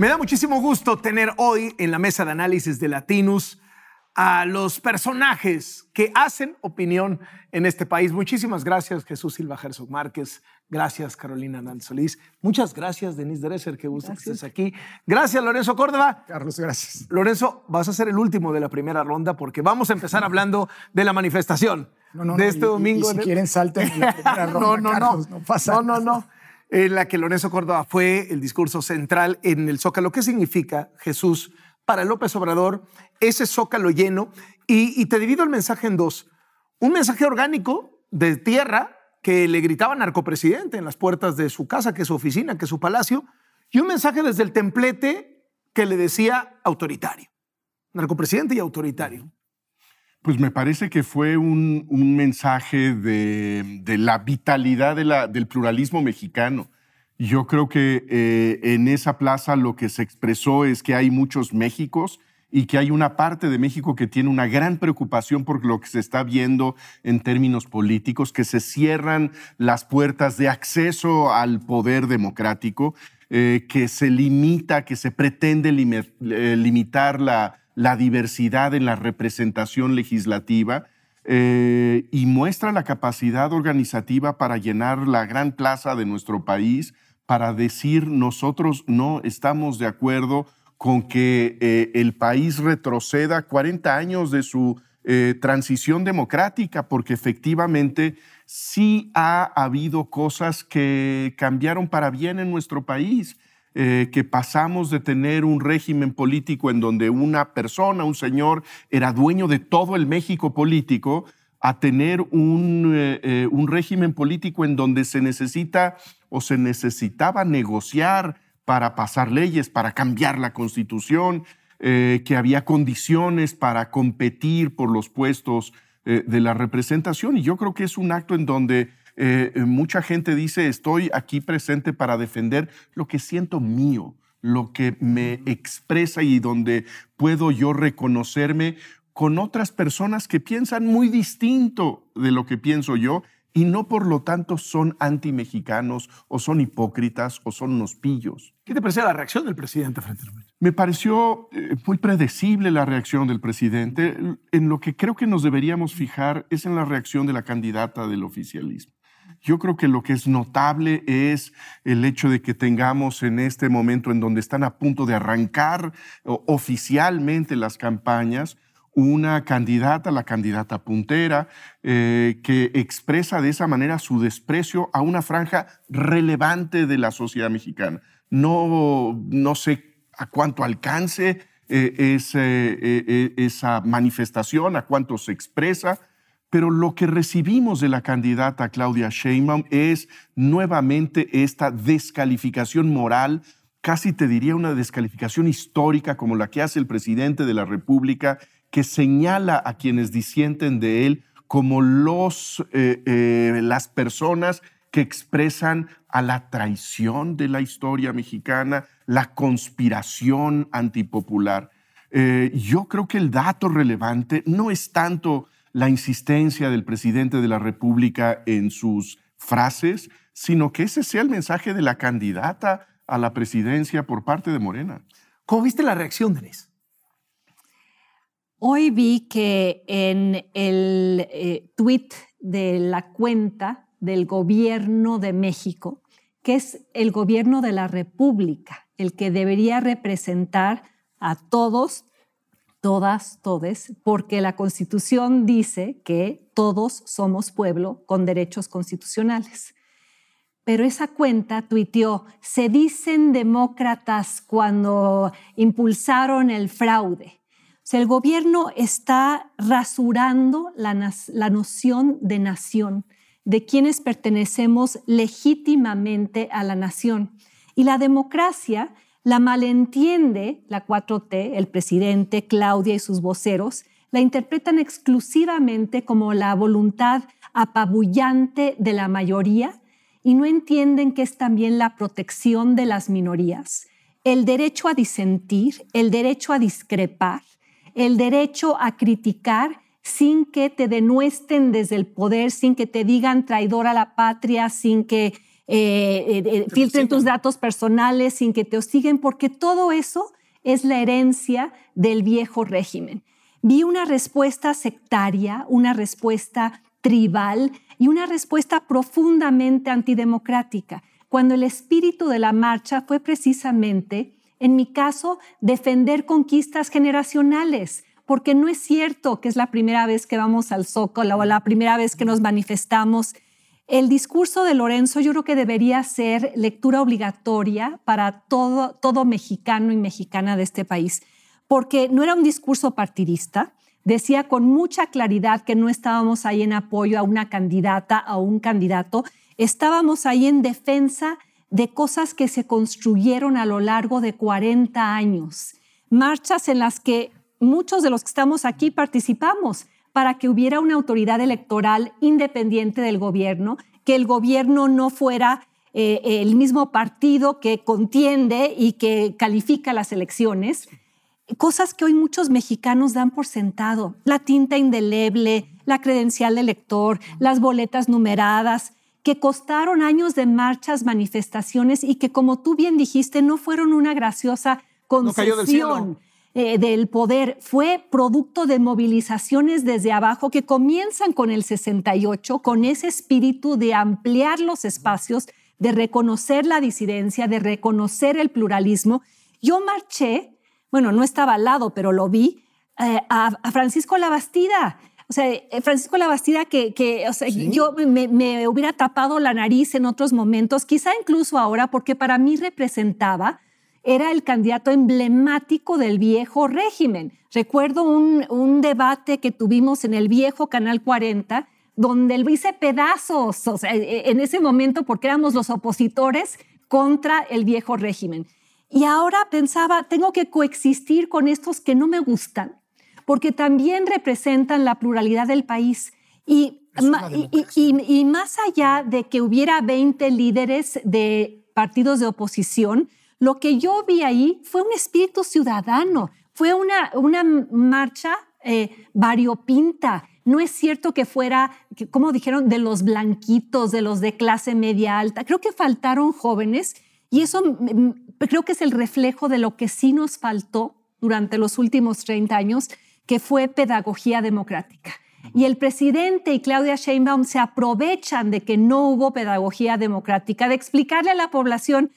Me da muchísimo gusto tener hoy en la mesa de análisis de Latinus a los personajes que hacen opinión en este país. Muchísimas gracias, Jesús Silva Herzog Márquez. Gracias, Carolina Nan Solís. Muchas gracias, Denise Dresser, que gusto que estés aquí. Gracias, Lorenzo Córdoba. Carlos, gracias. Lorenzo, vas a ser el último de la primera ronda porque vamos a empezar hablando de la manifestación de este domingo. Y, si quieren, salten en la primera ronda, no, no, Carlos, no. no pasa No, no, no. En la que Lorenzo Córdoba fue el discurso central en el Zócalo. ¿Qué significa, Jesús, para López Obrador ese Zócalo lleno? Y, y te divido el mensaje en dos. Un mensaje orgánico de tierra que le gritaba narcopresidente en las puertas de su casa, que es su oficina, que es su palacio, y un mensaje desde el templete que le decía autoritario. Narcopresidente y autoritario. Pues me parece que fue un, un mensaje de, de, la vitalidad del pluralismo mexicano. Yo creo que eh, en esa plaza lo que se expresó es que hay muchos Méxicos y que hay una parte de México que tiene una gran preocupación por lo que se está viendo en términos políticos, que se cierran las puertas de acceso al poder democrático, eh, que se limita, que se pretende eh, limitar la, la diversidad en la representación legislativa eh, y muestra la capacidad organizativa para llenar la gran plaza de nuestro país, para decir nosotros no estamos de acuerdo con que eh, el país retroceda 40 años de su eh, transición democrática, porque efectivamente sí ha habido cosas que cambiaron para bien en nuestro país. Eh, que pasamos de tener un régimen político en donde una persona, un señor, era dueño de todo el México político, a tener un, eh, eh, un régimen político en donde se necesita o se necesitaba negociar para pasar leyes, para cambiar la constitución, que había condiciones para competir por los puestos de la representación. Y yo creo que es un acto en donde eh, mucha gente dice, estoy aquí presente para defender lo que siento mío, lo que me expresa y donde puedo yo reconocerme con otras personas que piensan muy distinto de lo que pienso yo y no por lo tanto son anti-mexicanos o son hipócritas o son unos pillos. ¿Qué te pareció la reacción del presidente frente a Me pareció eh, muy predecible la reacción del presidente. En lo que creo que nos deberíamos fijar es en la reacción de la candidata del oficialismo. Yo creo que lo que es notable es el hecho de que tengamos en este momento en donde están a punto de arrancar oficialmente las campañas, una candidata, la candidata puntera, eh, que expresa de esa manera su desprecio a una franja relevante de la sociedad mexicana. No, no sé a cuánto alcance eh, eh, esa manifestación, a cuánto se expresa, pero lo que recibimos de la candidata Claudia Sheinbaum es nuevamente esta descalificación moral, casi te diría una descalificación histórica como la que hace el presidente de la República, que señala a quienes disienten de él como los, eh, eh, las personas que expresan a la traición de la historia mexicana, la conspiración antipopular. Eh, yo creo que el dato relevante no es tanto la insistencia del presidente de la República en sus frases, sino que ese sea el mensaje de la candidata a la presidencia por parte de Morena. ¿Cómo viste la reacción, Denise? Hoy vi que en el eh, tweet de la cuenta del gobierno de México, que es el gobierno de la República, el que debería representar a todos todas, todes, porque la Constitución dice que todos somos pueblo con derechos constitucionales. Pero esa cuenta tuiteó, se dicen demócratas cuando impulsaron el fraude. O sea, el gobierno está rasurando la, la noción de nación, de quienes pertenecemos legítimamente a la nación. Y la democracia la malentiende la 4T, el presidente, Claudia y sus voceros, la interpretan exclusivamente como la voluntad apabullante de la mayoría y no entienden que es también la protección de las minorías, el derecho a disentir, el derecho a discrepar, el derecho a criticar sin que te denuesten desde el poder, sin que te digan traidor a la patria, sin que eh, eh, filtren tus datos personales, sin que te hostiguen, porque todo eso es la herencia del viejo régimen. Vi una respuesta sectaria, una respuesta tribal y una respuesta profundamente antidemocrática, cuando el espíritu de la marcha fue precisamente, en mi caso, defender conquistas generacionales, porque no es cierto que es la primera vez que vamos al Zócalo o la primera vez que nos manifestamos. El discurso de Lorenzo yo creo que debería ser lectura obligatoria para todo, todo mexicano y mexicana de este país, porque no era un discurso partidista, decía con mucha claridad que no estábamos ahí en apoyo a una candidata, a un candidato, estábamos ahí en defensa de cosas que se construyeron a lo largo de 40 años, marchas en las que muchos de los que estamos aquí participamos para que hubiera una autoridad electoral independiente del gobierno, que el gobierno no fuera eh, el mismo partido que contiende y que califica las elecciones, cosas que hoy muchos mexicanos dan por sentado, la tinta indeleble, la credencial de elector, las boletas numeradas, que costaron años de marchas, manifestaciones y que, como tú bien dijiste, no fueron una graciosa concesión. Eh, del poder fue producto de movilizaciones desde abajo que comienzan con el 68, con ese espíritu de ampliar los espacios, de reconocer la disidencia, de reconocer el pluralismo. Yo marché bueno, no estaba al lado, pero lo vi, eh, a, Francisco Labastida. O sea, eh, Francisco Labastida que, que o sea, yo me, me, hubiera tapado la nariz en otros momentos, quizá incluso ahora, porque para mí representaba, era el candidato emblemático del viejo régimen. Recuerdo un, un debate que tuvimos en el viejo Canal 40, donde él hice pedazos, o sea, e, en ese momento, porque éramos los opositores contra el viejo régimen. Y ahora pensaba, tengo que coexistir con estos que no me gustan, porque también representan la pluralidad del país. Y, y, más allá de que hubiera 20 líderes de partidos de oposición, lo que yo vi ahí fue un espíritu ciudadano, fue una, una marcha eh, variopinta. No es cierto que fuera, como dijeron, de los blanquitos, de los de clase media alta. Creo que faltaron jóvenes y eso creo que es el reflejo de lo que sí nos faltó durante los últimos 30 años, que fue pedagogía democrática. Y el presidente y Claudia Sheinbaum se aprovechan de que no hubo pedagogía democrática, de explicarle a la población,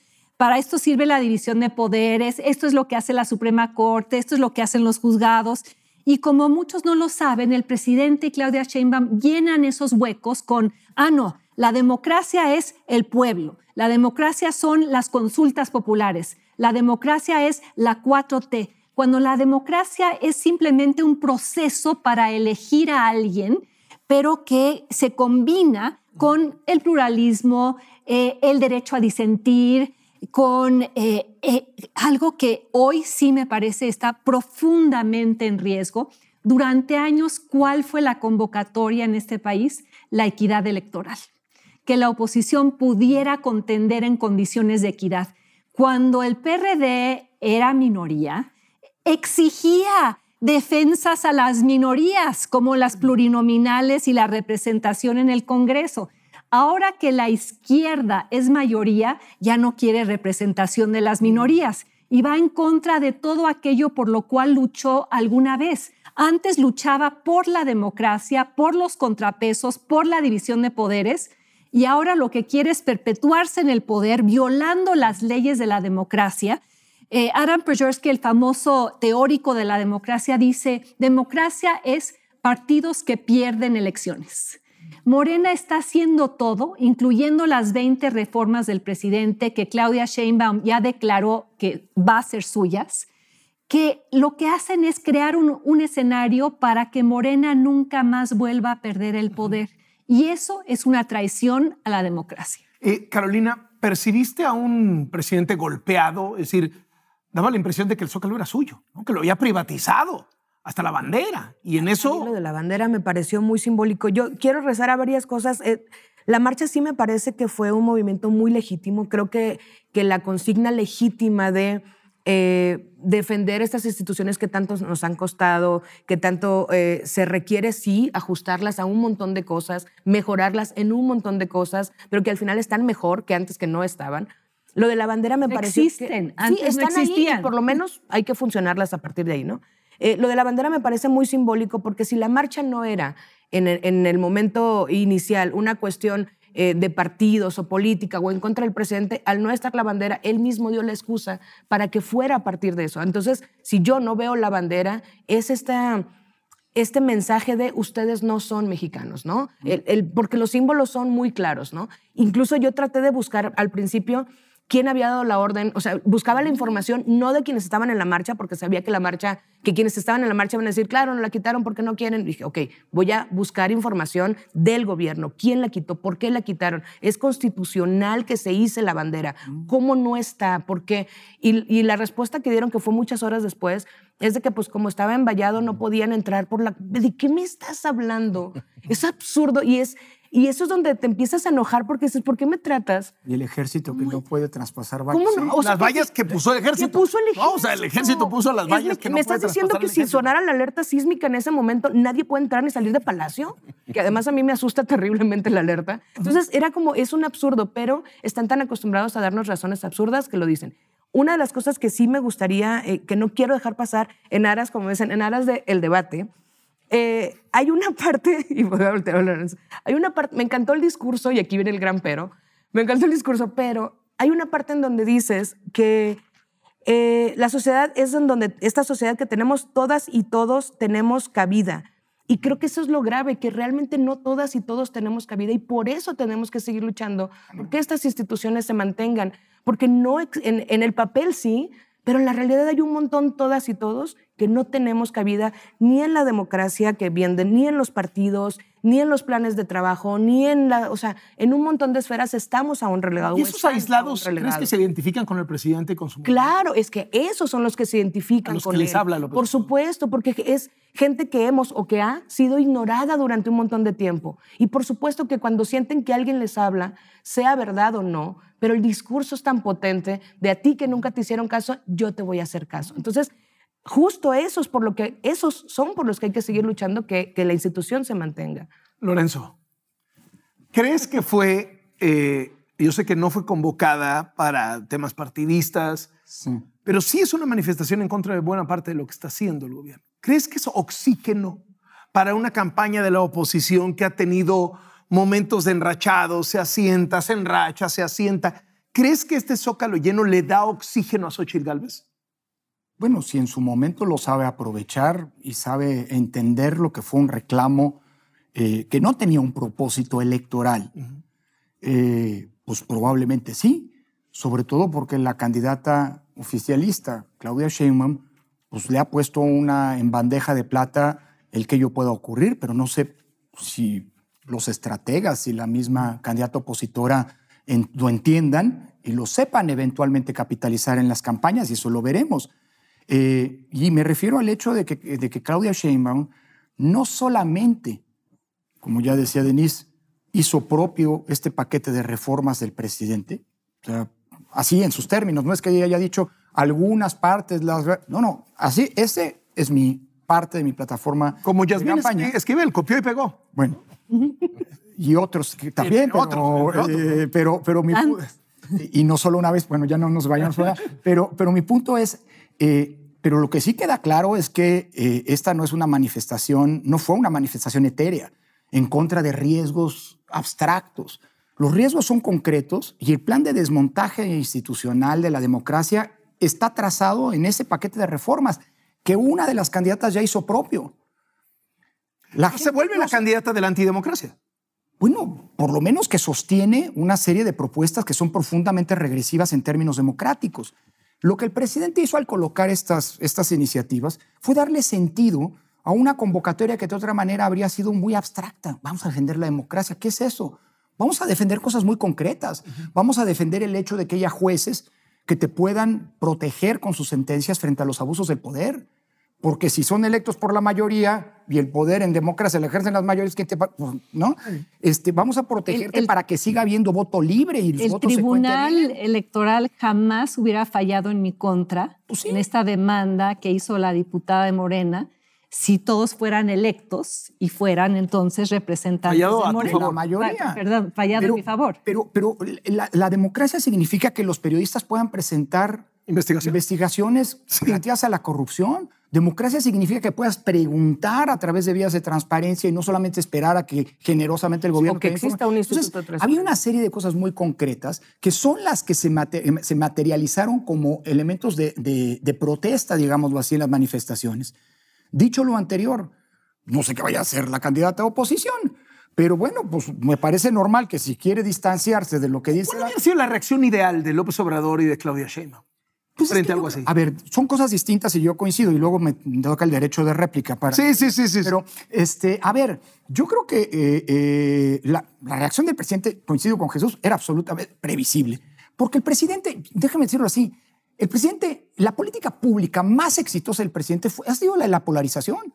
para esto sirve la división de poderes, esto es lo que hace la Suprema Corte, esto es lo que hacen los juzgados. Y como muchos no lo saben, el presidente y Claudia Sheinbaum llenan esos huecos con, ah, no, la democracia es el pueblo, la democracia son las consultas populares, la democracia es la 4T, cuando la democracia es simplemente un proceso para elegir a alguien, pero que se combina con el pluralismo, eh, el derecho a disentir, con eh, eh, algo que hoy sí me parece está profundamente en riesgo. Durante años, ¿cuál fue la convocatoria en este país? La equidad electoral que la oposición pudiera contender en condiciones de equidad. Cuando el PRD era minoría, exigía defensas a las minorías, como las plurinominales y la representación en el Congreso. Ahora que la izquierda es mayoría, ya no quiere representación de las minorías y va en contra de todo aquello por lo cual luchó alguna vez. Antes luchaba por la democracia, por los contrapesos, por la división de poderes y ahora lo que quiere es perpetuarse en el poder violando las leyes de la democracia. Eh, Adam Przeworski, el famoso teórico de la democracia, dice, democracia es partidos que pierden elecciones. Morena está haciendo todo, incluyendo las 20 reformas del presidente que Claudia Sheinbaum ya declaró que va a ser suyas, que lo que hacen es crear un, un escenario para que Morena nunca más vuelva a perder el poder. Y eso es una traición a la democracia. Eh, Carolina, ¿percibiste a un presidente golpeado? Es decir, daba la impresión de que el Zócalo era suyo, que lo había privatizado hasta la bandera. Y en eso... lo de la bandera me pareció muy simbólico. Yo quiero rezar a varias cosas. Eh, la marcha sí me parece que fue un movimiento muy legítimo. Creo que, que la consigna legítima de eh, defender estas instituciones que tanto nos han costado, que tanto eh, se requiere, sí, ajustarlas a un montón de cosas, mejorarlas en un montón de cosas, pero que al final están mejor que antes que no estaban. Lo de la bandera me parece existen, antes sí, no están ahí y existían. por lo menos hay que funcionarlas a partir de ahí, ¿no? Eh, lo de la bandera me parece muy simbólico porque si la marcha no era en el, en el momento inicial una cuestión eh, de partidos o política o en contra del presidente, al no estar la bandera, él mismo dio la excusa para que fuera a partir de eso. Entonces, si yo no veo la bandera, es esta este mensaje de ustedes no son mexicanos, ¿no? El- el- porque los símbolos son muy claros, ¿no? Incluso yo traté de buscar al principio quién había dado la orden, o sea, buscaba la información no de quienes estaban en la marcha, porque sabía que la marcha, que quienes estaban en la marcha iban a decir, claro, no la quitaron porque no quieren. dije, ok, voy a buscar información del gobierno, quién la quitó, por qué la quitaron, es constitucional que se hice la bandera, cómo no está, por qué. Y, y la respuesta que dieron, que fue muchas horas después, es de que pues como estaba en vallado no podían entrar por la... ¿De qué me estás hablando? Es absurdo y es... Y eso es donde te empiezas a enojar porque dices, ¿por qué me tratas? Y el ejército que no puede traspasar vallas. ¿Cómo no? O sea, las vallas que puso el ejército. que puso el ejército. No, o sea, el ejército puso las Es vallas me- que no Me estás puede diciendo que si sonara la alerta sísmica en ese momento, nadie puede entrar ni salir de palacio, que además a mí me asusta terriblemente la alerta. Entonces era como, es un absurdo, pero están tan acostumbrados a darnos razones absurdas que lo dicen. Una de las cosas que sí me gustaría, eh, que no quiero dejar pasar en aras, como dicen, en aras del debate, eh, hay una parte, y voy a voltear a hablar, hay una parte, me encantó el discurso, y aquí viene el gran pero, me encantó el discurso, pero hay una parte en donde dices que eh, la sociedad es en donde, esta sociedad que tenemos todas y todos tenemos cabida. Y creo que eso es lo grave, que realmente no todas y todos tenemos cabida y por eso tenemos que seguir luchando, porque estas instituciones se mantengan, porque no en, en el papel sí, pero en la realidad hay un montón todas y todos que no tenemos cabida ni en la democracia que venden, ni en los partidos, ni en los planes de trabajo, ni en la, o sea, en un montón de esferas estamos aún relegados. ¿Y esos aislados crees que se identifican con el presidente y con su Claro, es que esos son los que se identifican A los con que les él. habla López Por supuesto, porque es gente que hemos o que ha sido ignorada durante un montón de tiempo. Y por supuesto que cuando sienten que alguien les habla, sea verdad o no, pero el discurso es tan potente de a ti que nunca te hicieron caso, yo te voy a hacer caso. Entonces, justo esos por lo que esos son por los que hay que seguir luchando que, que la institución se mantenga. Lorenzo, ¿crees que fue, eh, yo sé que no fue convocada para temas partidistas, Sí. pero sí es una manifestación en contra de buena parte de lo que está haciendo el gobierno? ¿Crees que es oxígeno para una campaña de la oposición que ha tenido momentos de enrachado, se asienta, se enracha, se asienta? ¿Crees que este zócalo lleno le da oxígeno a Xochitl Gálvez? Bueno, si en su momento lo sabe aprovechar y sabe entender lo que fue un reclamo eh, que no tenía un propósito electoral, eh, pues probablemente sí, sobre todo porque la candidata oficialista, Claudia Sheinbaum, pues le ha puesto una en bandeja de plata el que ello pueda ocurrir, pero no sé si los estrategas y la misma candidata opositora en- lo entiendan y lo sepan eventualmente capitalizar en las campañas, y eso lo veremos. Eh, y me refiero al hecho de que, de que Claudia Sheinbaum no solamente, como ya decía Denise, hizo propio este paquete de reformas del presidente, o sea, así en sus términos, no es que ella haya dicho algunas partes, las... No, no, así, ese es mi parte de mi plataforma Como Yasmín Esquivel, copió y pegó. Bueno, y otros que también, pero, otros, eh, pero, pero mi y no solo una vez, bueno, ya no nos vayamos fuera, pero, pero mi punto es, eh, pero lo que sí queda claro es que eh, esta no es una manifestación, no fue una manifestación etérea en contra de riesgos abstractos. Los riesgos son concretos y el plan de desmontaje institucional de la democracia está trazado en ese paquete de reformas que una de las candidatas ya hizo propio. La Se vuelve la candidata de la antidemocracia. bueno, por lo menos que sostiene una serie de propuestas que son profundamente regresivas en términos democráticos. Lo que el presidente hizo al colocar estas, estas iniciativas fue darle sentido a una convocatoria que de otra manera habría sido muy abstracta. Vamos a defender la democracia. ¿Qué es eso? Vamos a defender cosas muy concretas. Vamos a defender el hecho de que haya jueces que te puedan proteger con sus sentencias frente a los abusos del poder. Porque si son electos por la mayoría y el poder en democracia lo ejercen las mayorías, ¿qué te pues, ¿no? Este, vamos a protegerte El- el- para que siga habiendo voto libre y los El votos tribunal electoral jamás hubiera fallado en mi contra Pues sí. en esta demanda que hizo la diputada de Morena si todos fueran electos y fueran entonces representantes Fallado de a tu Morena. favor. La mayoría. Fa- Perdón, fallado Pero- en mi favor. Pero, pero la, la democracia significa que los periodistas puedan presentar Investigación. investigaciones relativas a la corrupción. Democracia significa que puedas preguntar a través de vías de transparencia y no solamente esperar a que generosamente el gobierno O que exista un instituto transparencia. Había una serie de cosas muy concretas que son las que se, mate- em, se materializaron como elementos de, de- de protesta, digámoslo así, en las manifestaciones. Dicho lo anterior, no sé qué vaya a ser la candidata a oposición, pero bueno, pues me parece normal que si quiere distanciarse de lo que dice ¿Cuál la- hubiera sido la reacción ideal de López Obrador y de Claudia Sheinbaum? Pues es frente a algo así. A ver, son cosas distintas y yo coincido y luego me toca el derecho de réplica para. Sí, sí, sí, sí. Pero, este, a ver, yo creo que eh, eh, la, la reacción del presidente, coincido con Jesús, era absolutamente previsible. Porque el presidente, déjame decirlo así, el presidente, la política pública más exitosa del presidente fue, ha sido la de la polarización.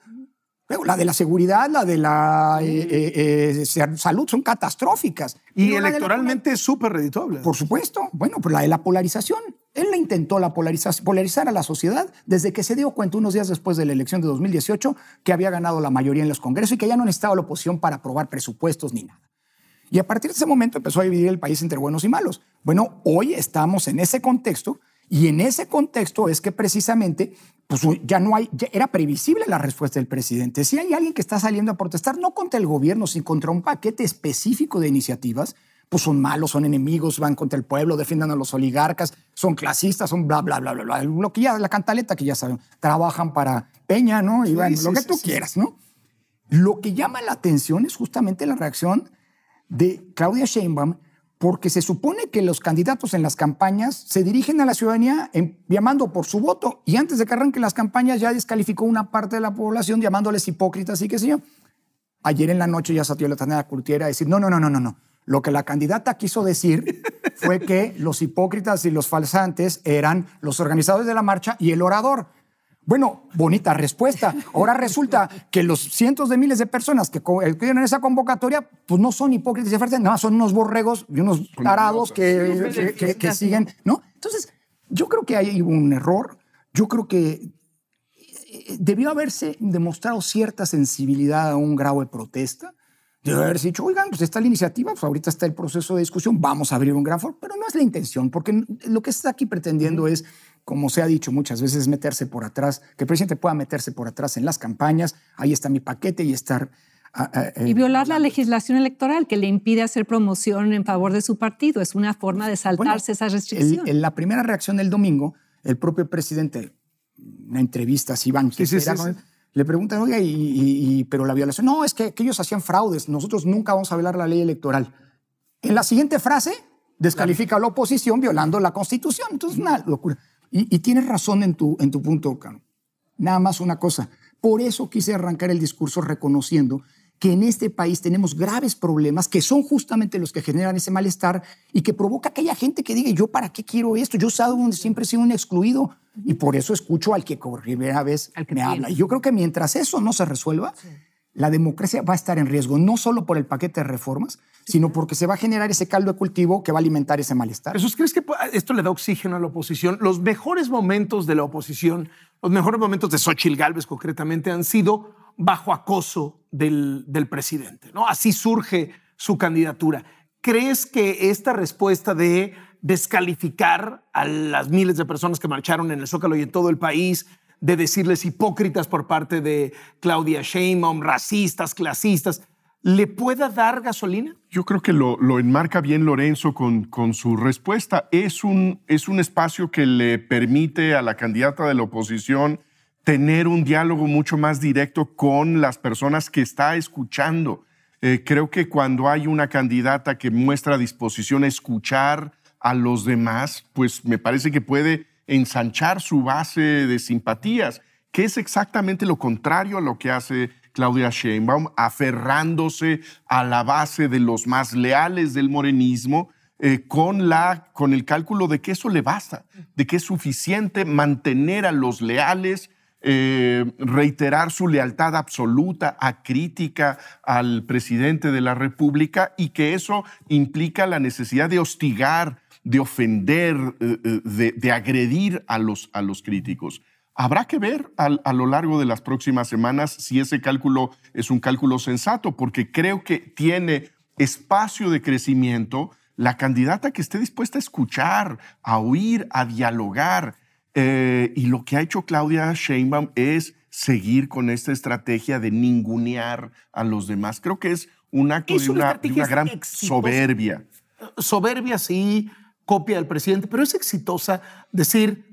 La de la seguridad, la de la eh, eh, eh, salud son catastróficas. y Pero electoralmente es súper redituable. por supuesto. Bueno, pues la de la polarización. Él la intentó la polariza- polarizar a la sociedad desde que se dio cuenta unos días después de la elección de 2018 que había ganado la mayoría en los congresos y que ya no necesitaba la oposición para aprobar presupuestos ni nada. Y a partir de ese momento empezó a dividir el país entre buenos y malos. Bueno, hoy estamos en ese contexto y en ese contexto es que precisamente pues ya no hay, ya era previsible la respuesta del presidente. Si hay alguien que está saliendo a protestar, no contra el gobierno, sino contra un paquete específico de iniciativas, pues son malos, son enemigos, van contra el pueblo, defiendan a los oligarcas, son clasistas, son bla, bla, bla, bla, bla. Lo que ya, la cantaleta que ya saben, trabajan para Peña, ¿no? Y bueno, sí, lo que sí, tú quieras, ¿no? Lo que llama la atención es justamente la reacción de Claudia Sheinbaum, porque se supone que los candidatos en las campañas se dirigen a la ciudadanía llamando por su voto y antes de que arranquen las campañas ya descalificó una parte de la población llamándoles hipócritas y qué sé yo. Ayer en la noche ya salió la Tania Curtiera a decir, no, no, no, no, no, no. Lo que la candidata quiso decir fue que los hipócritas y los falsantes eran los organizadores de la marcha y el orador. Bueno, bonita respuesta. Ahora resulta que los cientos de miles de personas que co- escriben en esa convocatoria, pues no son hipócritas y nada más son unos borregos y unos tarados que, que- que- que siguen, ¿no? Entonces, yo creo que hay un error. Yo creo que eh, debió haberse demostrado cierta sensibilidad a un grado de protesta. Debe haberse dicho, oigan, pues está la iniciativa, pues ahorita está el proceso de discusión, vamos a abrir un gran foro, pero no es la intención, porque lo que está aquí pretendiendo es, como se ha dicho muchas veces, meterse por atrás, que el presidente pueda meterse por atrás en las campañas, ahí está mi paquete y estar... ah, ah, eh, Y violar la legislación electoral que le impide hacer promoción en favor de su partido. Es una forma de saltarse esa el- restricción. en la primera reacción del domingo, el propio presidente, una entrevista así, Iván, Sí, sí, sí, le preguntan, oiga, y, y- y- pero la violación, no, es que, que ellos hacían fraudes, nosotros nunca vamos a violar la ley electoral. En la siguiente frase, descalifica a la oposición violando la constitución. Entonces, una locura. Y, y tienes razón en tu, en tu punto, Cano. Nada más una cosa. Por eso quise arrancar el discurso reconociendo que en este país tenemos graves problemas que son justamente los que generan ese malestar y que provoca que haya gente que diga, yo para qué quiero esto, yo donde siempre he sido un excluido y por eso escucho al que por primera vez Al que me habla. Y yo creo que mientras eso no se resuelva, la democracia va a estar en riesgo, no solo por el paquete de reformas, sino porque se va a generar ese caldo de cultivo que va a alimentar ese malestar. Jesús, ¿crees que esto le da oxígeno a la oposición? Los mejores momentos de la oposición, los mejores momentos de Xochitl Gálvez concretamente, han sido bajo acoso del, del presidente. ¿no? Así surge su candidatura. ¿Crees que esta respuesta de descalificar a las miles de personas que marcharon en el Zócalo y en todo el país, de decirles hipócritas por parte de Claudia Sheinbaum, racistas, clasistas, le pueda dar gasolina? Yo creo que lo, enmarca bien Lorenzo con, con su respuesta. Es un, es un espacio que le permite a la candidata de la oposición tener un diálogo mucho más directo con las personas que está escuchando. Eh, creo que cuando hay una candidata que muestra disposición a escuchar a los demás, pues me parece que puede ensanchar su base de simpatías, que es exactamente lo contrario a lo que hace Claudia Sheinbaum, aferrándose a la base de los más leales del morenismo, eh, con, la, con el cálculo de que eso le basta, de que es suficiente mantener a los leales, eh, reiterar su lealtad absoluta, acrítica al presidente de la República y que eso implica la necesidad de hostigar, de ofender, eh, de, de agredir a los, a los críticos. Habrá que ver a lo largo de las próximas semanas si ese cálculo es un cálculo sensato, porque creo que tiene espacio de crecimiento la candidata que esté dispuesta a escuchar, a oír, a dialogar. Eh, y lo que ha hecho Claudia Sheinbaum es seguir con esta estrategia de ningunear a los demás. Creo que es un acto Es de una de gran exitosa. soberbia. soberbia sí, copia del presidente, pero es exitosa decir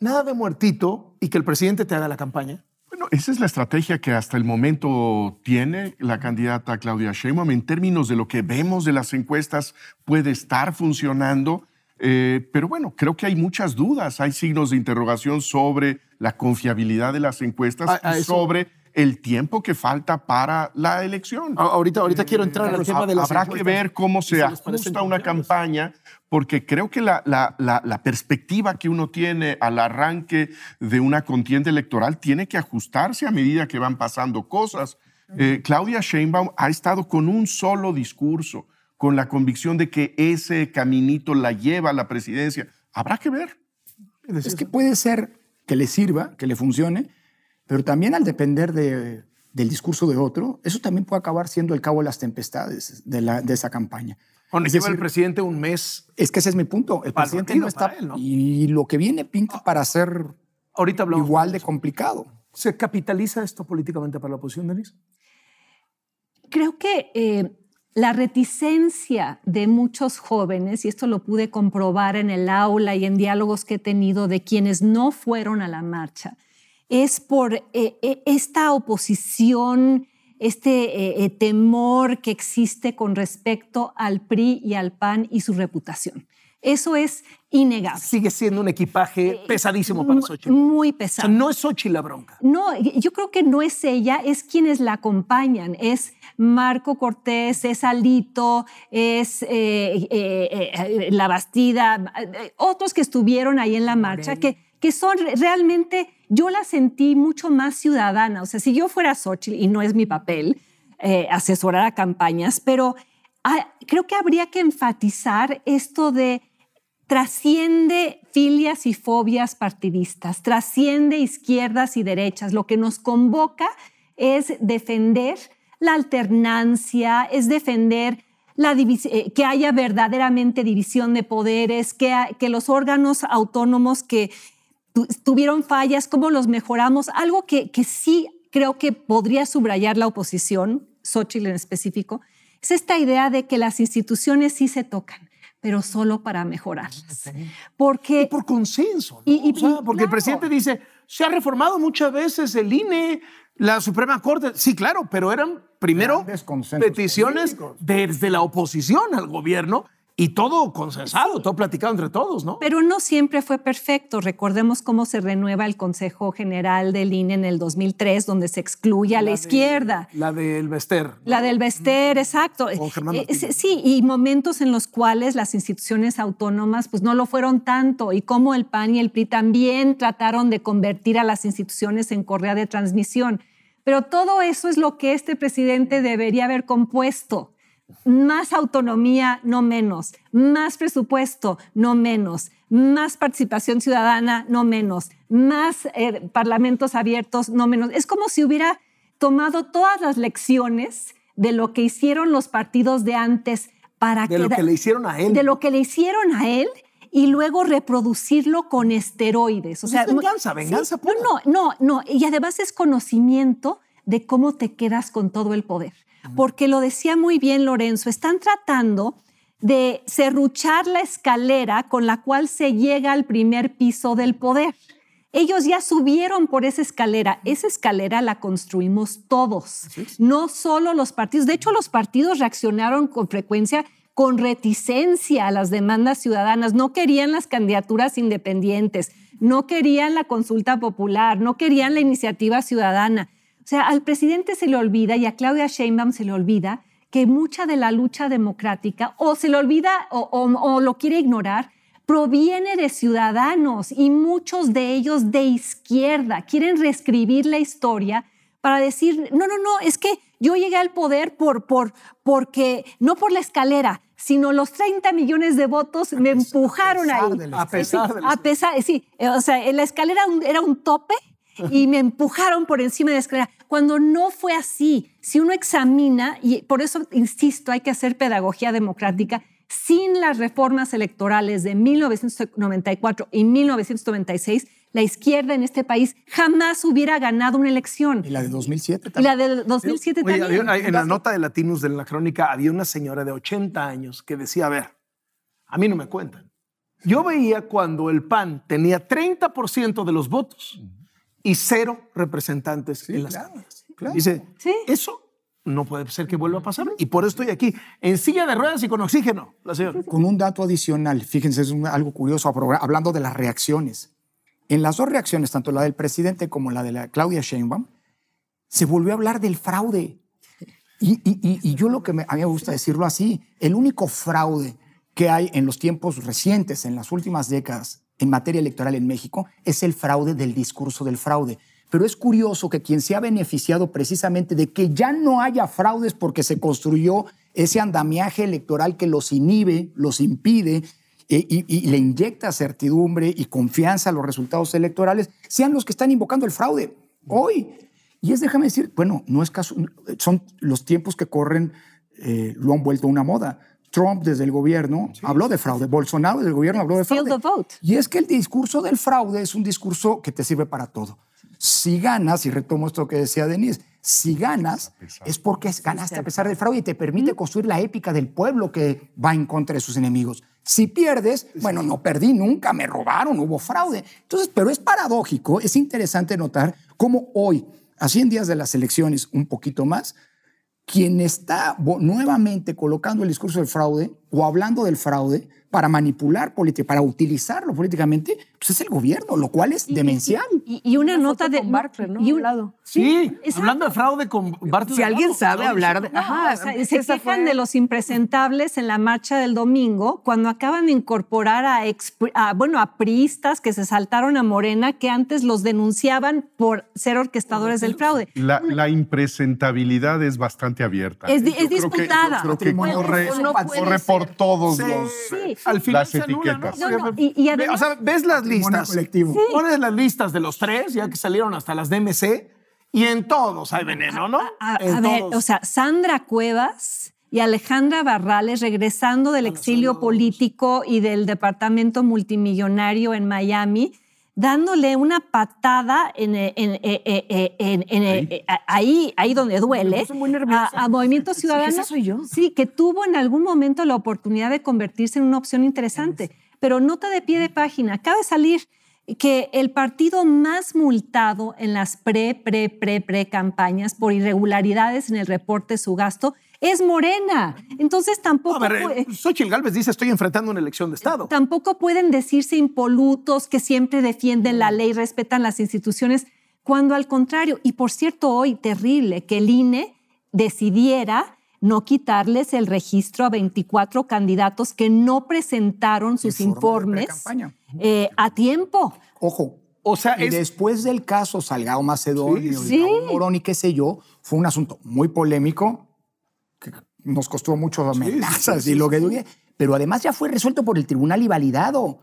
nada de muertito y que el presidente te haga la campaña. Bueno, esa es la estrategia que hasta el momento tiene la candidata Claudia Sheinbaum. En términos de lo que vemos de las encuestas, puede estar funcionando. eh, pero bueno, creo que hay muchas dudas, hay signos de interrogación sobre la confiabilidad de las encuestas A- a y sobre el tiempo que falta para la elección. Ahorita, ahorita quiero entrar al tema de las Habrá que ver cómo se ajusta una campaña, porque creo que la, la- la- la perspectiva que uno tiene al arranque de una contienda electoral tiene que ajustarse a medida que van pasando cosas. Eh, Claudia Sheinbaum ha estado con un solo discurso, con la convicción de que ese caminito la lleva a la presidencia. Habrá que ver. Es que puede ser que le sirva, que le funcione, pero también al depender de- del discurso de otro, eso también puede acabar siendo el cabo de las tempestades de, la- de esa campaña. Bueno, Es lleva el decir, presidente un mes. Es que ese es mi punto. El el presidente no está. él, ¿no? Y lo que viene pinta para ser Ahorita hablamos. igual de complicado. ¿Se capitaliza esto políticamente para la oposición, Denise? Creo que eh, la reticencia de muchos jóvenes, y esto lo pude comprobar en el aula y en diálogos que he tenido de quienes no fueron a la marcha, es por eh, eh, esta oposición, este eh, temor que existe con respecto al PRI y al PAN y su reputación. Eso es innegable. Sigue siendo un equipaje pesadísimo para Xochitl. Muy O pesado. sea, no es Xochitl la bronca. No, yo creo que no es ella, es quienes la acompañan. Es Marco Cortés, es Alito, es eh, eh, eh, La Bastida, otros que estuvieron ahí en la marcha, que, que son re- realmente, yo la sentí mucho más ciudadana. O sea, si yo fuera Xochitl, y no es mi papel eh, asesorar a campañas, pero ah, creo que habría que enfatizar esto de trasciende filias y fobias partidistas, trasciende izquierdas y derechas. Lo que nos convoca es defender la alternancia, es defender la eh, que haya verdaderamente división de poderes, que, que los órganos autónomos que tuvieron fallas, cómo los mejoramos. Algo que, que sí creo que podría subrayar la oposición, Xochitl en específico, es esta idea de que las instituciones sí se tocan pero solo para mejorarlas. Porque Y por consenso. ¿no? Y- y- O sea, porque el presidente dice, se ha reformado muchas veces el INE, la Suprema Corte. Sí, claro, pero eran primero peticiones políticos. desde la oposición al gobierno y todo consensado, todo platicado entre todos, ¿no? Pero no siempre fue perfecto. Recordemos cómo se renueva el Consejo General del INE en el 2003, donde se excluye a la, de- izquierda. La del Bester. La del Bester, exacto. Eh, sí, y momentos en los cuales las instituciones autónomas pues no lo fueron tanto y como el PAN y el PRI también trataron de convertir a las instituciones en correa de transmisión. Pero todo eso es lo que este presidente debería haber compuesto. Más autonomía, no menos. Más presupuesto, no menos. Más participación ciudadana, no menos. Más eh, parlamentos abiertos, no menos. Es como si hubiera tomado todas las lecciones de lo que hicieron los partidos de antes para De lo queda- que le hicieron a él. de lo que le hicieron a él y luego reproducirlo con esteroides. O Pues sea, es venganza, venganza Sí, pura. no, no, no. Y además es conocimiento de cómo te quedas con todo el poder. Porque lo decía muy bien Lorenzo, están tratando de serruchar la escalera con la cual se llega al primer piso del poder. Ellos ya subieron por esa escalera. Esa escalera la construimos todos, no solo los partidos. De hecho, los partidos reaccionaron con frecuencia con reticencia a las demandas ciudadanas. No querían las candidaturas independientes, no querían la consulta popular, no querían la iniciativa ciudadana. O sea, al presidente se le olvida y a Claudia Sheinbaum se le olvida que mucha de la lucha democrática o se le olvida o, o- o lo quiere ignorar proviene de ciudadanos y muchos de ellos de izquierda. Quieren reescribir la historia para decir, no, no, no, es que yo llegué al poder por, por, porque, no por la escalera, sino los 30 millones de votos me empujaron ahí. A pesar de la A pesar, sí, o sea, en la escalera un- era un tope y me empujaron por encima de la escalera, cuando no fue así. Si uno examina, y por eso insisto, hay que hacer pedagogía democrática, sin las reformas electorales de 1994 y 1996, la izquierda en este país jamás hubiera ganado una elección. Y la de 2007 Y también. la de 2007 Oye, también. había- en la nota de Latinos de la crónica había una señora de 80 años que decía, a ver, a mí no me cuentan. Yo veía cuando el PAN tenía 30% de los votos y cero representantes en las claro, cámaras. claro. Dice, Sí. eso no puede ser que vuelva a pasar y por eso estoy aquí, en silla de ruedas y con oxígeno, la señora. Con un dato adicional, fíjense, es un- algo curioso, hablando de las reacciones. En las dos reacciones, tanto la del presidente como la de la Claudia Sheinbaum, se volvió a hablar del fraude. Y, y- y- y yo lo que me, a mí me gusta decirlo así, el único fraude que hay en los tiempos recientes, en las últimas décadas, en materia electoral en México, es el fraude del discurso del fraude. Pero es curioso que quien se ha beneficiado precisamente de que ya no haya fraudes porque se construyó ese andamiaje electoral que los inhibe, los impide eh, y, le inyecta certidumbre y confianza a los resultados electorales, sean los que están invocando el fraude hoy. Y es, déjame decir, bueno, no es caso, son los tiempos que corren, eh, lo han vuelto una moda. Trump desde el gobierno habló de fraude, Bolsonaro desde el gobierno habló de fraude. the vote. Y es que el discurso del fraude es un discurso que te sirve para todo. Si ganas, y retomo esto que decía Denise, si ganas es porque es- ganaste a pesar del fraude y te permite construir la épica del pueblo que va en contra de sus enemigos. Si pierdes, bueno, no perdí nunca, me robaron, hubo fraude. Entonces, pero es paradójico, es interesante notar cómo hoy, a 100 días de las elecciones, un poquito más, quien está nuevamente colocando el discurso del fraude o hablando del fraude para manipular política, para utilizarlo políticamente, pues es el gobierno, lo cual es demencial. Y, y una, nota de. con Bartlett, ¿no? y un- lado. Sí, hablando de fraude con Bartlett. Si alguien sabe hablar de... Sheinbaum. Ajá, O sea, se quejan fue- de los impresentables en la marcha del domingo cuando acaban de incorporar a, a, bueno, a priistas que se saltaron a Morena que antes los denunciaban por ser orquestadores del fraude. La, la impresentabilidad es bastante abierta. Es Yo es creo que- disputada. creo que Patrimonio corre, no por todos Sí. los... Sí. Al final Las se anula, etiquetas. ¿no? No, no, y- y además- o sea, ves las listas. colectivo. Sí. Pones las listas de los tres, ya que salieron hasta las DMC, y en todos hay veneno, ¿no? A, En a ver, todos. o sea, Sandra Cuevas y Alejandra Barrales regresando del exilio político y del departamento multimillonario en Miami, dándole una patada en, en- en- en- en- en- ahí, ahí donde duele, muy a, a Movimiento Ciudadano. "Esa soy yo". Sí, que tuvo en algún momento la oportunidad de convertirse en una opción interesante. Pero nota de pie de página, acaba de salir que el partido más multado en las pre, pre, pre, pre campañas por irregularidades en el reporte de su gasto es Morena. Entonces tampoco, A ver, puede- eh, Xochitl dice, estoy enfrentando una elección de Estado. tampoco pueden decirse impolutos que siempre defienden la ley, respetan las instituciones, cuando al contrario, y por cierto hoy terrible, que el INE decidiera no quitarles el registro a 24 candidatos que no presentaron sus Informe informes eh, a tiempo. Ojo. O sea, y es- después del caso Salgado Macedonio Sí. y Raúl Morón y qué sé yo, fue un asunto muy polémico que nos costó mucho amenazas y lo que pero además ya fue resuelto por el tribunal y validado.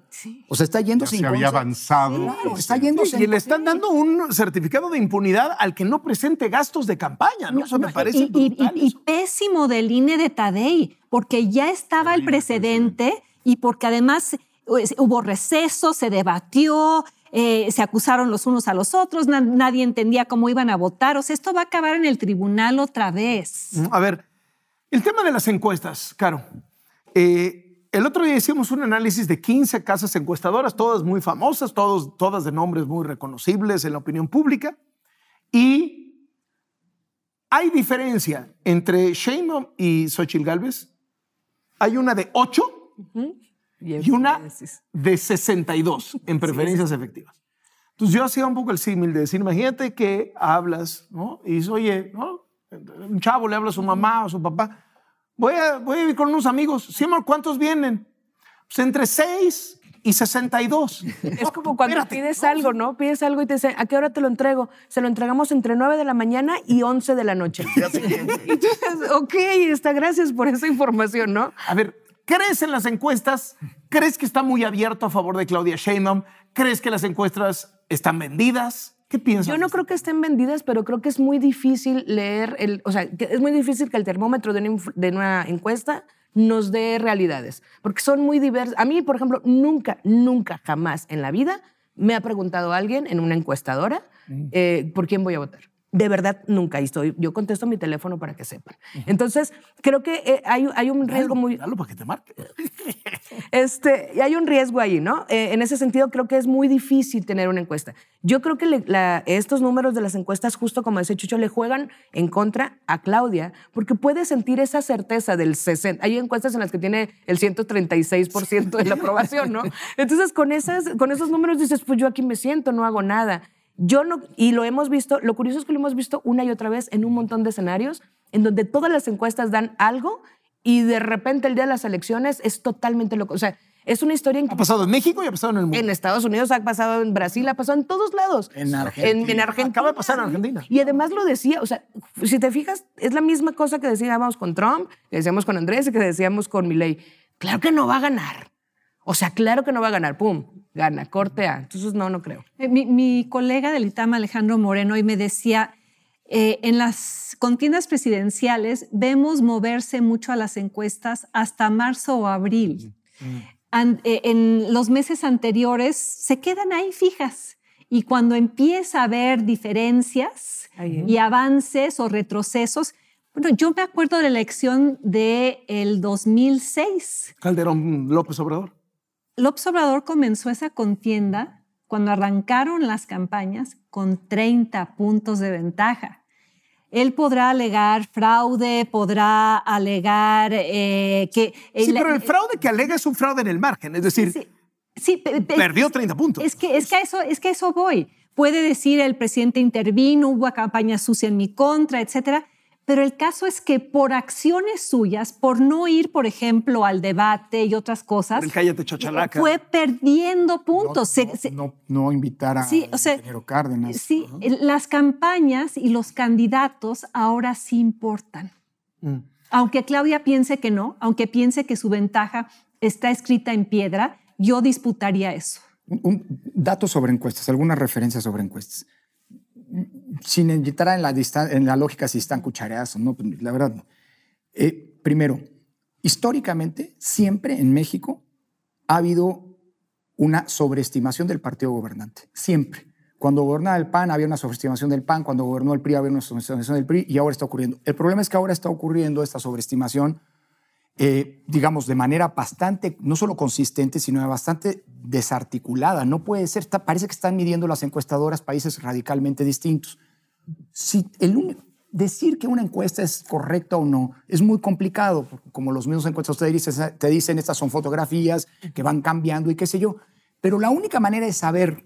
O sea, está yendo Ya sin se había avanzado. Claro, está yéndose. y le están dando un certificado de impunidad al que no presente gastos de campaña, ¿no? Eso me No, parece y, y- brutal y- y eso. pésimo del INE de Tadei, porque ya estaba el precedente y porque además pues, hubo receso, se debatió, eh, se acusaron los unos a los otros, na- nadie entendía cómo iban a votar. O sea, esto va a acabar en el tribunal otra vez. A ver, el tema de las encuestas, Caro. Eh, el otro día hicimos un análisis de 15 casas encuestadoras, todas muy famosas, todos, todas de nombres muy reconocibles en la opinión pública. Y hay diferencia entre Sheinbaum y Xochitl Galvez. Hay una de 8 y una de 62 en preferencias efectivas. Entonces yo hacía un poco el símil de decir, imagínate que hablas, ¿no? Y dices, oye, ¿no? Un chavo le habla a su mamá o a su papá, voy a, voy a ir con unos amigos, sí, amor, ¿cuántos vienen? Pues entre 6 y 62. Es como cuando pides algo, ¿no? Pides algo y te dicen, ¿a qué hora te lo entrego? Se lo entregamos entre 9 de la mañana y 11 de la noche. y tú dices, ok, está, gracias por esa información, ¿no? A ver, ¿crees en las encuestas? ¿Crees que está muy abierto a favor de Claudia Sheinbaum? ¿Crees que las encuestas están vendidas? ¿Qué piensas? Yo no creo que estén vendidas, pero creo que es muy difícil leer, el, o sea, que es muy difícil que el termómetro de una, de una encuesta nos dé realidades, porque son muy diversas. A mí, por ejemplo, nunca, nunca, jamás en la vida me ha preguntado alguien en una encuestadora eh, por quién voy a votar de verdad nunca. Y estoy, yo contesto mi teléfono para que sepan. Entonces, creo que eh, hay, hay, un riesgo muy... Dalo para que te marque. este, hay un riesgo ahí, ¿no? Eh, en ese sentido, creo que es muy difícil tener una encuesta. Yo creo que estos números de las encuestas, justo como ese Chucho, le juegan en contra a Claudia, porque puede sentir esa certeza del 60. Hay encuestas en las que tiene el 136% de la aprobación, ¿no? Entonces, con, esas, con esos números dices, pues yo aquí me siento, no hago nada. Yo no, y lo hemos visto, lo curioso es que lo hemos visto una y otra vez en un montón de escenarios en donde todas las encuestas dan algo y de repente el día de las elecciones es totalmente loco. O sea, es una historia... En ha pasado en México y ha pasado en el mundo. En Estados Unidos, ha pasado en Brasil, ha pasado en todos lados. En Argentina. En, Argentina. Acaba de pasar en Argentina. Y además lo decía, o sea, si te fijas, es la misma cosa que decíamos con Trump, que decíamos con Andrés y que decíamos con Milley. Claro que no va a ganar. O sea, claro que no va a ganar. Pum, gana, corte A. Entonces, no, no creo. Eh, mi, colega del ITAM, Alejandro Moreno, hoy me decía, eh, en las contiendas presidenciales vemos moverse mucho a las encuestas hasta marzo o abril. Eh, en los meses anteriores se quedan ahí fijas. Y cuando empieza a haber diferencias y avances o retrocesos, bueno, yo me acuerdo de la elección del el 2006. Calderón López Obrador. López Obrador comenzó esa contienda cuando arrancaron las campañas con 30 puntos de ventaja. Él podrá alegar fraude, podrá alegar eh, que... Sí, pero el fraude que alega es un fraude en el margen, es decir, sí, perdió 30 puntos. Es que, es, que eso, es que eso voy. Puede decir el presidente intervino, hubo campaña sucia en mi contra, etcétera pero el caso es que por acciones suyas, por no ir, por ejemplo, al debate y otras cosas, fue perdiendo puntos. No, no, invitar a sí, Cárdenas. Sí, las campañas y los candidatos ahora sí importan. Mm. Aunque Claudia piense que no, aunque piense que su ventaja está escrita en piedra, yo disputaría eso. Un, dato sobre encuestas, alguna referencia sobre encuestas sin entrar en la, en la lógica si están cuchareadas o no, pues, la verdad eh, primero, históricamente, siempre en México ha habido una sobreestimación del partido gobernante. Siempre. Cuando gobernaba el PAN había una sobreestimación del PAN, cuando gobernó el PRI había una sobreestimación del PRI y ahora está ocurriendo. El problema es que ahora está ocurriendo esta sobreestimación eh, digamos, de manera bastante, no solo consistente, sino bastante desarticulada. No puede ser, parece que están midiendo las encuestadoras países radicalmente distintos. Si el, decir que una encuesta es correcta o no es muy complicado, como los mismos encuestadores te dicen, te dicen, estas son fotografías que van cambiando y qué sé yo. Pero la única manera de saber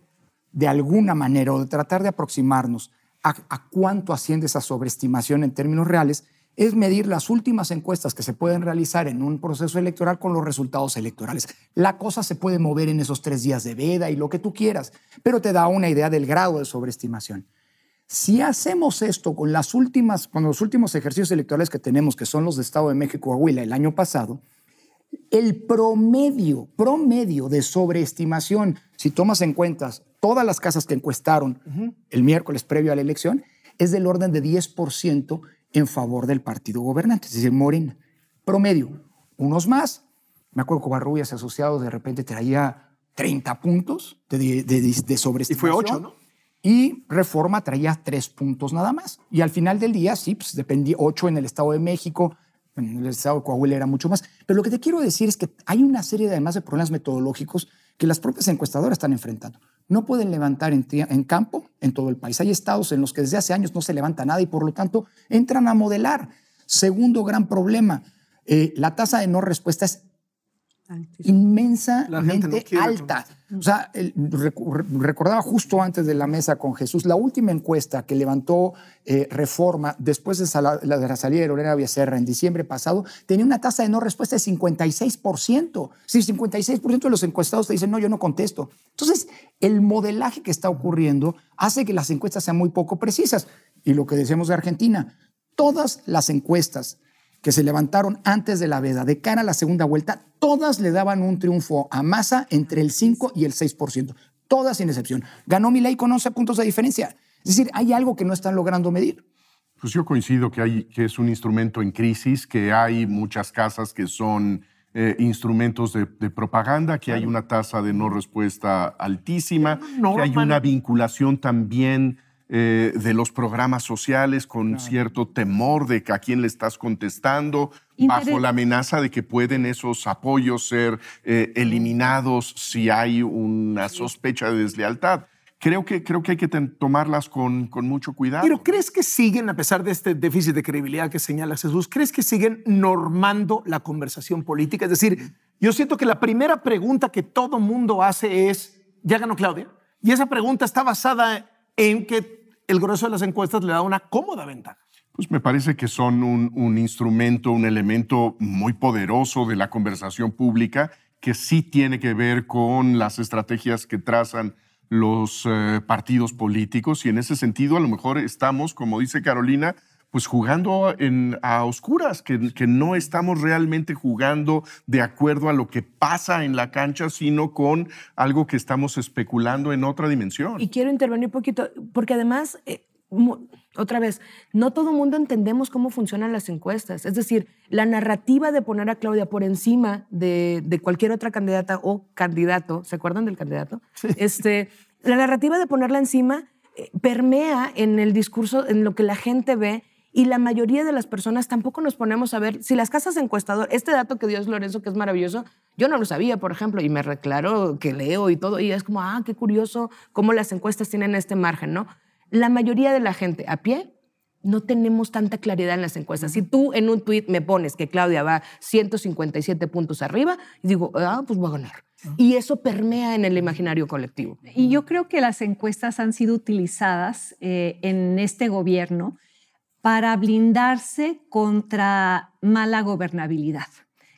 de alguna manera o de tratar de aproximarnos a, a cuánto asciende esa sobreestimación en términos reales es medir las últimas encuestas que se pueden realizar en un proceso electoral con los resultados electorales. La cosa se puede mover en esos tres días de veda y lo que tú quieras, pero te da una idea del grado de sobreestimación. Si hacemos esto con las últimas, con los últimos ejercicios electorales que tenemos, que son los de Estado de México y Coahuila el año pasado, el promedio, promedio de sobreestimación, si tomas en cuenta todas las casas que encuestaron el miércoles previo a la elección, es del orden de 10% en favor del partido gobernante, es decir, Morena. Promedio, unos más. Me acuerdo que Barrubias Asociados de repente traía 30 puntos de, de, de, sobreestimación. Y fue 8, ¿no? Y Reforma traía 3 puntos nada más. Y al final del día, sí, pues dependía 8 en el Estado de México, en el Estado de Coahuila era mucho más. Pero lo que te quiero decir es que hay una serie de, además de problemas metodológicos que las propias encuestadoras están enfrentando. No pueden levantar en, campo en todo el país. Hay estados en los que desde hace años no se levanta nada y por lo tanto entran a modelar. Segundo gran problema, eh, la tasa de no respuesta es inmensamente alta. O sea, recordaba justo antes de la mesa con Jesús, la última encuesta que levantó eh, Reforma después de la, de la salida de Lorena Becerra en diciembre pasado, tenía una tasa de no respuesta de 56%. Sí, 56% de los encuestados te dicen, no, yo no contesto. Entonces, el modelaje que está ocurriendo hace que las encuestas sean muy poco precisas. Y lo que decíamos de Argentina, todas las encuestas que se levantaron antes de la veda de cara a la segunda vuelta, todas le daban un triunfo a Massa entre el 5 y el 6%. Todas sin excepción. Ganó Milei con 11 puntos de diferencia. Es decir, hay algo que no están logrando medir. Pues yo coincido que, hay, que es un instrumento en crisis, que hay muchas casas que son eh, instrumentos de, propaganda, que hay una tasa de no respuesta altísima, que hay una vinculación también eh, de los programas sociales con cierto temor de que a quién le estás contestando, bajo la amenaza de que pueden esos apoyos ser eh, eliminados si hay una sospecha de deslealtad. Creo que, creo que hay que tomarlas con, con mucho cuidado. Pero ¿crees que siguen, a pesar de este déficit de credibilidad que señala Jesús, ¿crees que siguen normando la conversación política? Es decir, yo siento que la primera pregunta que todo mundo hace es, ¿ya ganó Claudia? Y esa pregunta está basada en que el grueso de las encuestas le da una cómoda ventaja. Pues me parece que son un, instrumento, un elemento muy poderoso de la conversación pública que sí tiene que ver con las estrategias que trazan los eh, partidos políticos y en ese sentido a lo mejor estamos, como dice Carolina, pues jugando en, a oscuras, que, que, no estamos realmente jugando de acuerdo a lo que pasa en la cancha, sino con algo que estamos especulando en otra dimensión. Y quiero intervenir un poquito, porque además, eh, otra vez, no todo mundo entendemos cómo funcionan las encuestas. Es decir, la narrativa de poner a Claudia por encima de, de cualquier otra candidata o candidato, ¿se acuerdan del candidato? Sí. Este, la narrativa de ponerla encima eh, permea en el discurso, en lo que la gente ve y la mayoría de las personas tampoco nos ponemos a ver si las casas encuestador, este dato que dio Lorenzo, que es maravilloso, yo no lo sabía, por ejemplo, y me reclaro que leo y todo, y es como, ah, qué curioso cómo las encuestas tienen este margen, ¿no? La mayoría de la gente a pie no tenemos tanta claridad en las encuestas. Si tú en un tuit me pones que Claudia va 157 puntos arriba, y digo, ah, pues va a ganar. Y eso permea en el imaginario colectivo. Y yo creo que las encuestas han sido utilizadas eh, en este gobierno para blindarse contra mala gobernabilidad.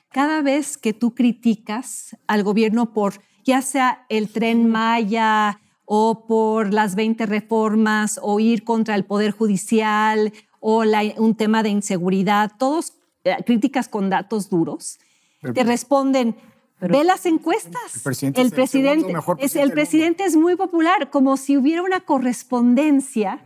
Cada vez que tú criticas al gobierno por ya sea el tren Maya o por las 20 reformas o ir contra el Poder Judicial o un tema de inseguridad, todos eh, críticas con datos duros, te responden, Ve las encuestas. El presidente, el presidente, es, el presidente es muy popular, como si hubiera una correspondencia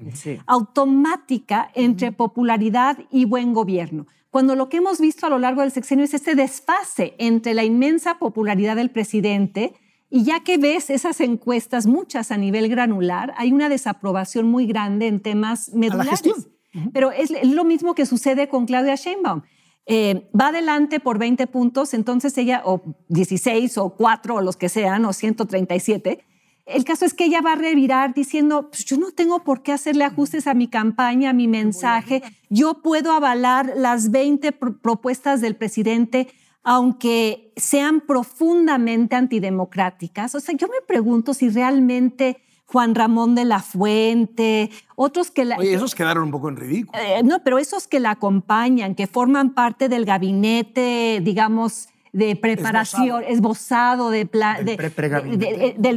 automática entre popularidad y buen gobierno. Cuando lo que hemos visto a lo largo del sexenio es este desfase entre la inmensa popularidad del presidente y ya que ves esas encuestas, muchas a nivel granular, hay una desaprobación muy grande en temas medulares. Pero es lo mismo que sucede con Claudia Sheinbaum. Eh, va adelante por 20 puntos, entonces ella, o 16 o 4 o los que sean, o 137, el caso es que ella va a revirar diciendo, pues yo no tengo por qué hacerle ajustes a mi campaña, a mi mensaje, yo puedo avalar las 20 propuestas del presidente, aunque sean profundamente antidemocráticas. O sea, yo me pregunto si realmente Juan Ramón de la Fuente, otros que la... Oye, esos quedaron un poco en ridículo. Eh, no, pero esos que la acompañan, que forman parte del gabinete, digamos, de preparación, esbozado, de plan, del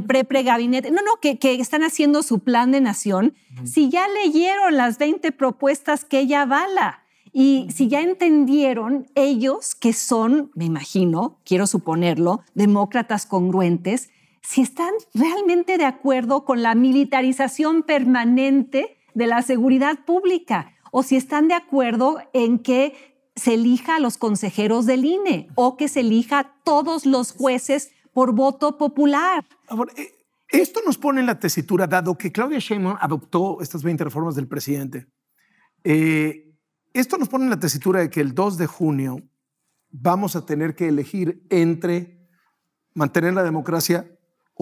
pre-pregabinete. no, no, que, que, están haciendo su plan de nación. Si ya leyeron las 20 propuestas que ella avala y si ya entendieron ellos que son, me imagino, quiero suponerlo, demócratas congruentes, si están realmente de acuerdo con la militarización permanente de la seguridad pública o si están de acuerdo en que se elija a los consejeros del INE o que se elija a todos los jueces por voto popular. Eh, esto nos pone en la tesitura, dado que Claudia Sheinbaum adoptó estas 20 reformas del presidente. Eh, esto nos pone en la tesitura de que el 2 de junio vamos a tener que elegir entre mantener la democracia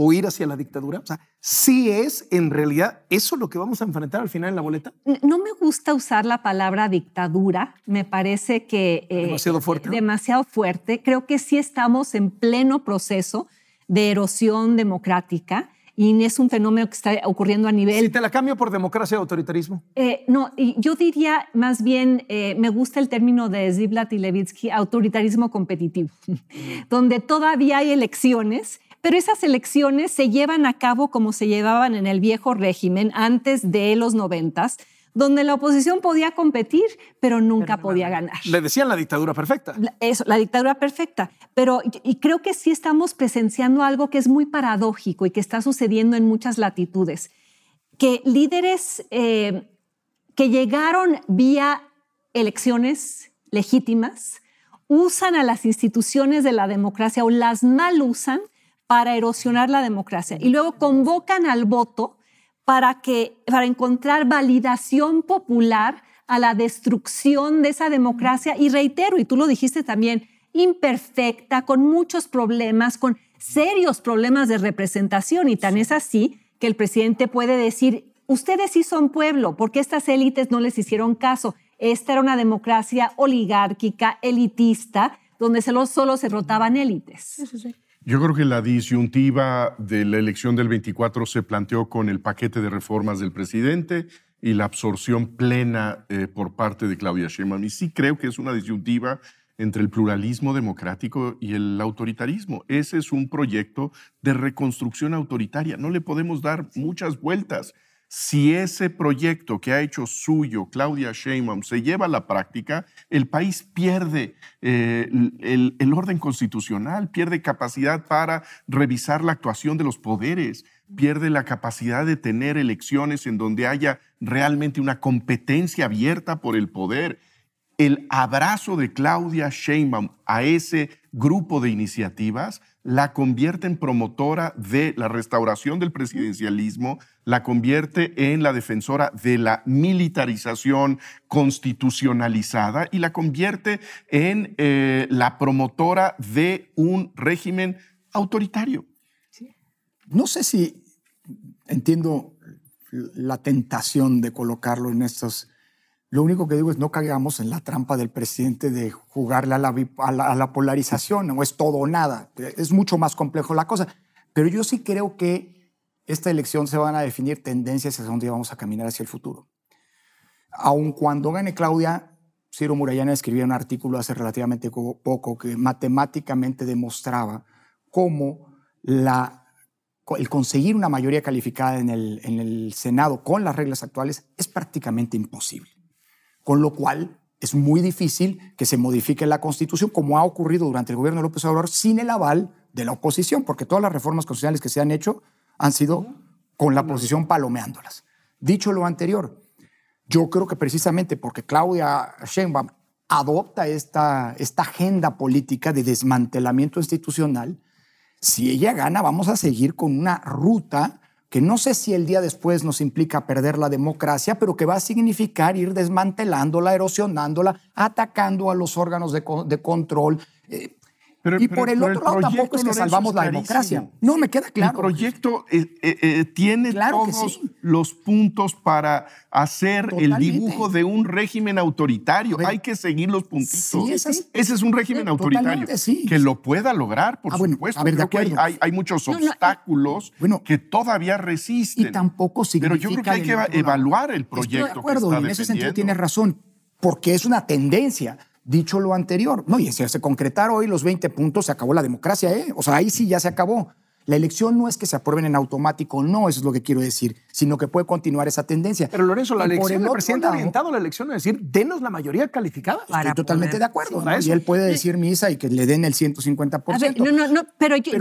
o ir hacia la dictadura? O sea, ¿sí es en realidad eso lo que vamos a enfrentar al final en la boleta? No me gusta usar la palabra dictadura, me parece que... Eh, demasiado fuerte. Demasiado fuerte. Creo que sí estamos en pleno proceso de erosión democrática y es un fenómeno que está ocurriendo a nivel... Si te la cambio por democracia y autoritarismo. Eh, no, yo diría más bien, eh, me gusta el término de Ziblatt y Levitsky, autoritarismo competitivo, donde todavía hay elecciones pero esas elecciones se llevan a cabo como se llevaban en el viejo régimen antes de los noventas, donde la oposición podía competir, pero nunca podía ganar. Le decían la dictadura perfecta. Eso, la dictadura perfecta. Pero y creo que sí estamos presenciando algo que es muy paradójico y que está sucediendo en muchas latitudes, que líderes eh, que llegaron vía elecciones legítimas usan a las instituciones de la democracia o las mal usan para erosionar la democracia y luego convocan al voto para, que, para encontrar validación popular a la destrucción de esa democracia y reitero, y tú lo dijiste también, imperfecta, con muchos problemas, con serios problemas de representación y tan es así que el presidente puede decir, ustedes sí son pueblo, porque estas élites no les hicieron caso. Esta era una democracia oligárquica, elitista, donde solo, solo se rotaban élites. Yo creo que la disyuntiva de la elección del 24 se planteó con el paquete de reformas del presidente y la absorción plena eh, por parte de Claudia Sheinbaum. Y sí creo que es una disyuntiva entre el pluralismo democrático y el autoritarismo. Ese es un proyecto de reconstrucción autoritaria. No le podemos dar muchas vueltas. Si ese proyecto que ha hecho suyo Claudia Sheinbaum se lleva a la práctica, el país pierde eh, el, orden constitucional, pierde capacidad para revisar la actuación de los poderes, pierde la capacidad de tener elecciones en donde haya realmente una competencia abierta por el poder. El abrazo de Claudia Sheinbaum a ese grupo de iniciativas la convierte en promotora de la restauración del presidencialismo, la convierte en la defensora de la militarización constitucionalizada y la convierte en eh, la promotora de un régimen autoritario. No sé si entiendo la tentación de colocarlo en estos lo único que digo es no caigamos en la trampa del presidente de jugarle a la, polarización, no es todo o nada. Es mucho más complejo la cosa. Pero yo sí creo que esta elección se van a definir tendencias hacia dónde vamos a caminar hacia el futuro. Aun cuando gane Claudia, Ciro Murayana escribió un artículo hace relativamente poco que matemáticamente demostraba cómo la, el conseguir una mayoría calificada en el, en el Senado con las reglas actuales es prácticamente imposible con lo cual es muy difícil que se modifique la Constitución, como ha ocurrido durante el gobierno de López Obrador, sin el aval de la oposición, porque todas las reformas constitucionales que se han hecho han sido con la oposición palomeándolas. Dicho lo anterior, yo creo que precisamente porque Claudia Sheinbaum adopta esta, esta agenda política de desmantelamiento institucional, si ella gana, vamos a seguir con una ruta que no sé si el día después nos implica perder la democracia, pero que va a significar ir desmantelándola, erosionándola, atacando a los órganos de, control. Eh, y por el otro lado tampoco es que salvamos la democracia. No, me queda claro. El proyecto eh, eh, tiene todos los puntos para hacer el dibujo de un régimen autoritario. Hay que seguir los puntitos. Ese es un régimen autoritario que lo pueda lograr, por ah, supuesto. hay, muchos obstáculos que todavía resisten. Y tampoco significa... Pero yo creo que hay que evaluar el proyecto. Estoy de acuerdo, en ese sentido tienes razón, porque es una tendencia. Dicho lo anterior, no, y si se concretaron hoy los 20 puntos, se acabó la democracia, ¿eh? O sea, ahí sí ya se acabó. La elección no es que se aprueben en automático, no, eso es lo que quiero decir, sino que puede continuar esa tendencia. Pero Lorenzo, la elección, el, presidente ha orientado la elección a decir, denos la mayoría calificada. Estoy totalmente de acuerdo. y él puede decir misa y que le den el 150%. no, no, no, pero yo,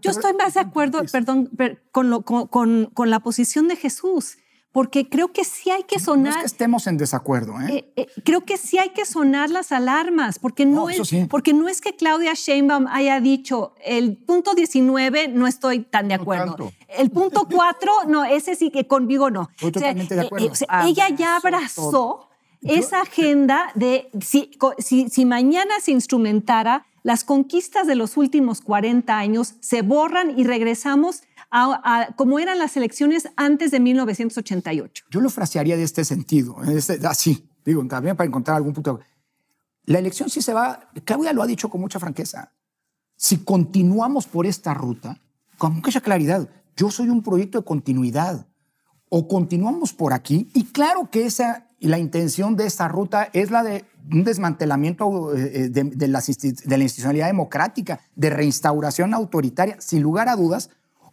yo, estoy más de acuerdo, perdón, con, con, con la posición de Jesús porque creo que sí hay que sonar. No es que estemos en desacuerdo, ¿eh? Eh, ¿eh? creo que sí hay que sonar las alarmas, porque no, es, porque no es que Claudia Sheinbaum haya dicho el punto 19 no estoy tan de acuerdo. el punto 4, no, ese sí que conmigo no. Estoy totalmente de acuerdo. ella ya abrazó esa agenda de si, si, si, mañana se instrumentara Las conquistas de los últimos 40 años se borran y regresamos a, como eran las elecciones antes de 1988. Yo lo frasearía de este sentido, este, así, digo, también para encontrar algún punto. La elección sí se va, Claudia lo ha dicho con mucha franqueza. Si continuamos por esta ruta, con mucha claridad, yo soy un proyecto de continuidad. O continuamos por aquí, y claro que esa, la intención de esta ruta es la de un desmantelamiento eh, de, de, la, de la institucionalidad democrática, de reinstauración autoritaria, sin lugar a dudas,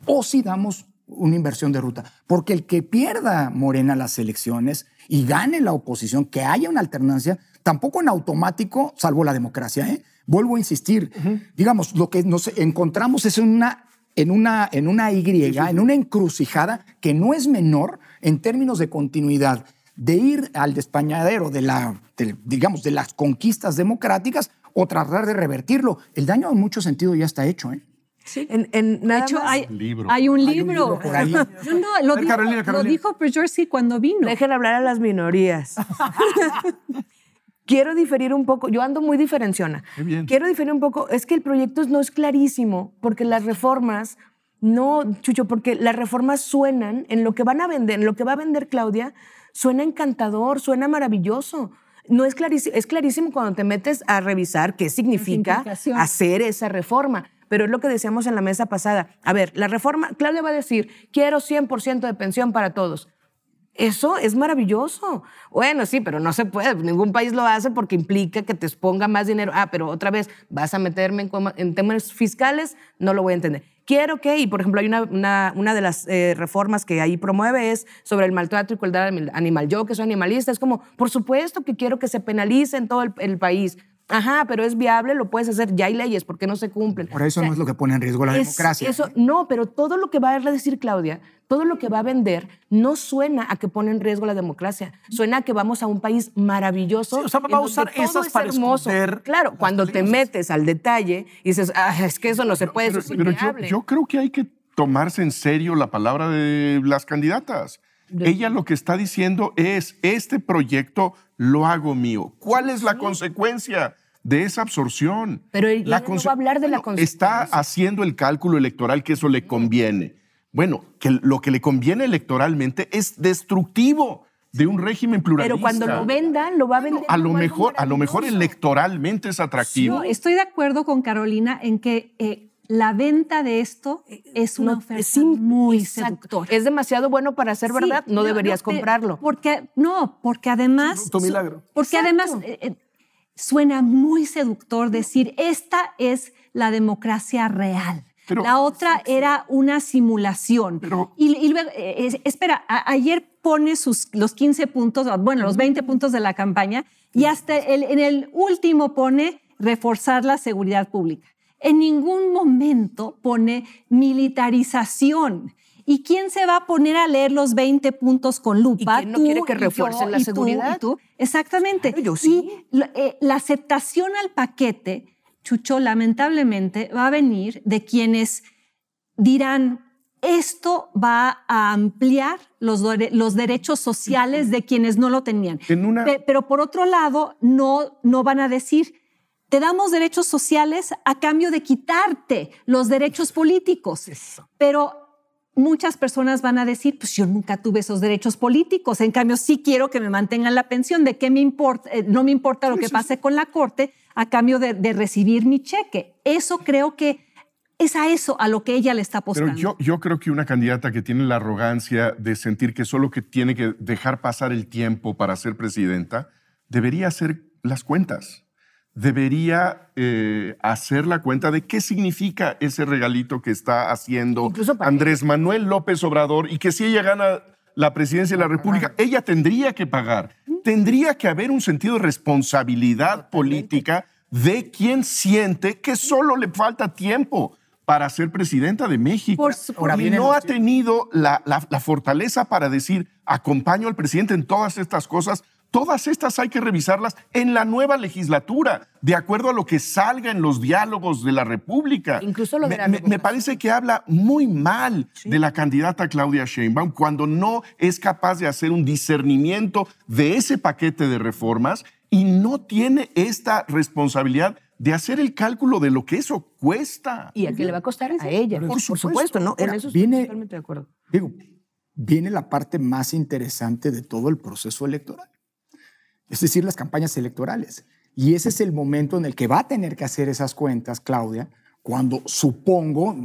o si damos una inversión de ruta. Porque el que pierda Morena las elecciones y gane la oposición, que haya una alternancia, tampoco en automático salvo la democracia. ¿eh? Vuelvo a insistir, digamos, lo que nos encontramos es una, en, una, en una Y, en una encrucijada que no es menor en términos de continuidad, de ir al despañadero de, la, digamos, de las conquistas democráticas o tratar de revertirlo. El daño en mucho sentido ya está hecho. ¿eh? Sí. En, en de hecho, hay, hay, un libro. por ahí. no, lo, dijo, Carolina, Carolina. lo dijo Perjorsi cuando vino. Dejen hablar a las minorías. Quiero diferir un poco, yo ando muy diferenciona. Quiero diferir un poco, es que el proyecto no es clarísimo, porque las reformas, no, Chucho, porque las reformas suenan en lo que van a vender, en lo que va a vender Claudia, suena encantador, suena maravilloso. No es clarísimo, es clarísimo cuando te metes a revisar qué significa hacer esa reforma. Pero es lo que decíamos en la mesa pasada. A ver, la reforma, Claudia va a decir, quiero 100% de pensión para todos. Eso es maravilloso. Bueno, sí, pero no se puede. Ningún país lo hace porque implica que te exponga más dinero. Ah, pero otra vez, vas a meterme en, temas fiscales, no lo voy a entender. Quiero que, y por ejemplo, hay una, de las eh, reformas que ahí promueve es sobre el maltrato y crueldad animal. Yo que soy animalista, es como, por supuesto que quiero que se penalice en todo el país. Ajá, pero es viable, lo puedes hacer. Ya hay leyes, ¿por qué no se cumplen? Por eso no es lo que pone en riesgo la democracia. Eso, no, pero todo lo que va a decir Claudia, todo lo que va a vender, no suena a que pone en riesgo la democracia. Suena a que vamos a un país maravilloso. o sea, va a usar esas para hermoso. Claro, cuando te metes al detalle y dices, ah, es que eso no se puede, pero, yo, yo creo que hay que tomarse en serio la palabra de las candidatas. Ella lo que está diciendo es, este proyecto lo hago mío. ¿Cuál es la consecuencia? de esa absorción. Pero ella no va a hablar de la consecuencia. Está haciendo el cálculo electoral que eso le conviene. Bueno, que lo que le conviene electoralmente es destructivo de un régimen pluralista. Pero cuando lo vendan, lo va a vender. a lo mejor, a lo mejor electoralmente es atractivo. estoy de acuerdo con Carolina en que eh, la venta de esto eh, es una oferta muy seductora. Es demasiado bueno para ser verdad, no, deberías comprarlo. Porque no, porque además tu milagro. Porque además eh, eh, suena muy seductor decir esta es la democracia real. la otra era una simulación. y, luego, espera, ayer pone sus, los 15 puntos, bueno, los 20 puntos de la campaña y hasta en el último pone reforzar la seguridad pública en ningún momento pone militarización. ¿Y quién se va a poner a leer los 20 puntos con lupa? ¿Y quién no quiere que refuercen la seguridad? Tú, Exactamente. yo sí. Y eh, la aceptación al paquete, Chucho, lamentablemente va a venir de quienes dirán, esto va a ampliar los, los derechos sociales de quienes no lo tenían. Pero por otro lado, no, no van a decir, te damos derechos sociales a cambio de quitarte los derechos políticos. Pero muchas personas van a decir, pues yo nunca tuve esos derechos políticos, en cambio sí quiero que me mantengan la pensión, ¿de qué me importa? Eh, no me importa lo que pase con la corte a cambio de, recibir mi cheque. Eso creo que es a eso a lo que ella le está apostando. Pero yo, yo creo que una candidata que tiene la arrogancia de sentir que solo que tiene que dejar pasar el tiempo para ser presidenta, debería hacer las cuentas debería eh, hacer la cuenta de qué significa ese regalito que está haciendo Andrés Manuel López Obrador y que si ella gana la presidencia de la República, ella tendría que pagar. Tendría que haber un sentido de responsabilidad política de quien siente que solo le falta tiempo para ser presidenta de México. y no ha tenido la fortaleza para decir, acompaño al presidente en todas estas cosas Todas estas hay que revisarlas en la nueva legislatura, de acuerdo a lo que salga en los diálogos de la República. Incluso lo de me, me, parece que habla muy mal de la candidata Claudia Sheinbaum cuando no es capaz de hacer un discernimiento de ese paquete de reformas y no tiene esta responsabilidad de hacer el cálculo de lo que eso cuesta. ¿Y a qué le va a costar? A ella, por, supuesto, ¿no? En eso viene, totalmente de acuerdo. Digo, viene la parte más interesante de todo el proceso electoral, es decir, las campañas electorales. Y ese es el momento en el que va a tener que hacer esas cuentas, Claudia, cuando supongo,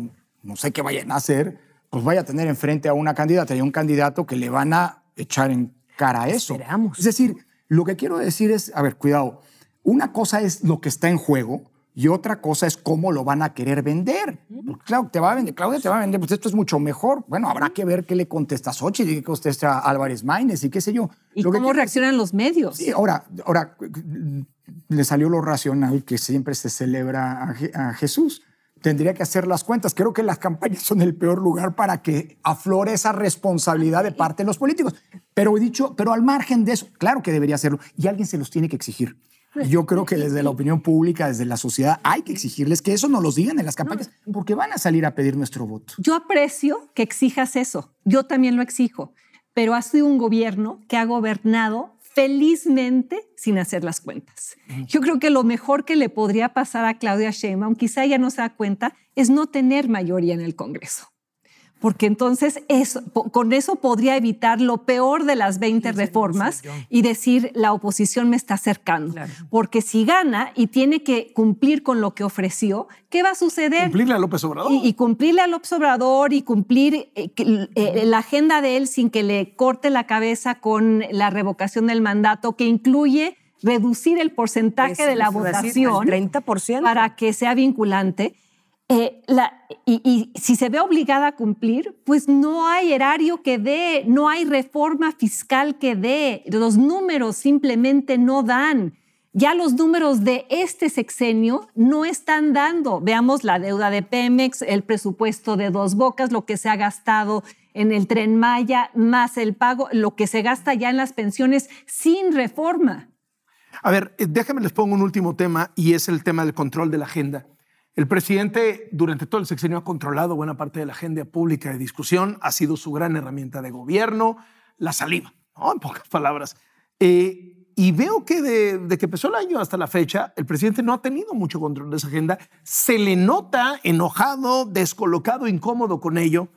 no sé qué vayan a hacer, pues vaya a tener enfrente a una candidata y a un candidato que le van a echar en cara eso. Esperamos. Es decir, lo que quiero decir es, a ver, cuidado, una cosa es lo que está en juego y otra cosa es cómo lo van a querer vender. Porque, claro, te va a vender, Claudia te va a vender, pues esto es mucho mejor. Bueno, habrá que ver qué le contesta Xochitl y qué contesta Álvarez Maínez y qué sé yo. ¿Y Lo que cómo quiero reaccionan los medios? Sí, ahora, ahora le salió lo racional que siempre se celebra a, a Jesús. Tendría que hacer las cuentas. Creo que las campañas son el peor lugar para que aflore esa responsabilidad de parte de los políticos. Pero he dicho, pero al margen de eso, claro que debería hacerlo y alguien se los tiene que exigir. Yo creo que desde la opinión pública, desde la sociedad, hay que exigirles que eso nos los digan en las campañas, porque van a salir a pedir nuestro voto. Yo aprecio que exijas eso. Yo también lo exijo. Pero ha sido un gobierno que ha gobernado felizmente sin hacer las cuentas. Yo creo que lo mejor que le podría pasar a Claudia Sheinbaum, quizá ella no se da cuenta, es no tener mayoría en el Congreso. Porque entonces eso, con eso podría evitar lo peor de las 20 reformas y decir la oposición me está acercando. Claro. Porque si gana y tiene que cumplir con lo que ofreció, ¿qué va a suceder? Cumplirle a López Obrador. Y, y cumplirle al López Obrador y cumplir eh, eh, la agenda de él sin que le corte la cabeza con la revocación del mandato, que incluye reducir el porcentaje de la a decir, votación al 30%. para que sea vinculante. Eh, y, y si se ve obligada a cumplir, pues no hay erario que dé, no hay reforma fiscal que dé, los números simplemente no dan. Ya los números de este sexenio no están dando. Veamos la deuda de Pemex, el presupuesto de dos bocas, lo que se ha gastado en el tren Maya, más el pago, lo que se gasta ya en las pensiones sin reforma. A ver, eh, déjenme les pongo un último tema y es el tema del control de la agenda. El presidente durante todo el sexenio ha controlado buena parte de la agenda pública de discusión, ha sido su gran herramienta de gobierno, la saliva, en pocas palabras. Eh, y veo que de, de que empezó el año hasta la fecha, el presidente no ha tenido mucho control de esa agenda. Se le nota enojado, descolocado, incómodo con ello.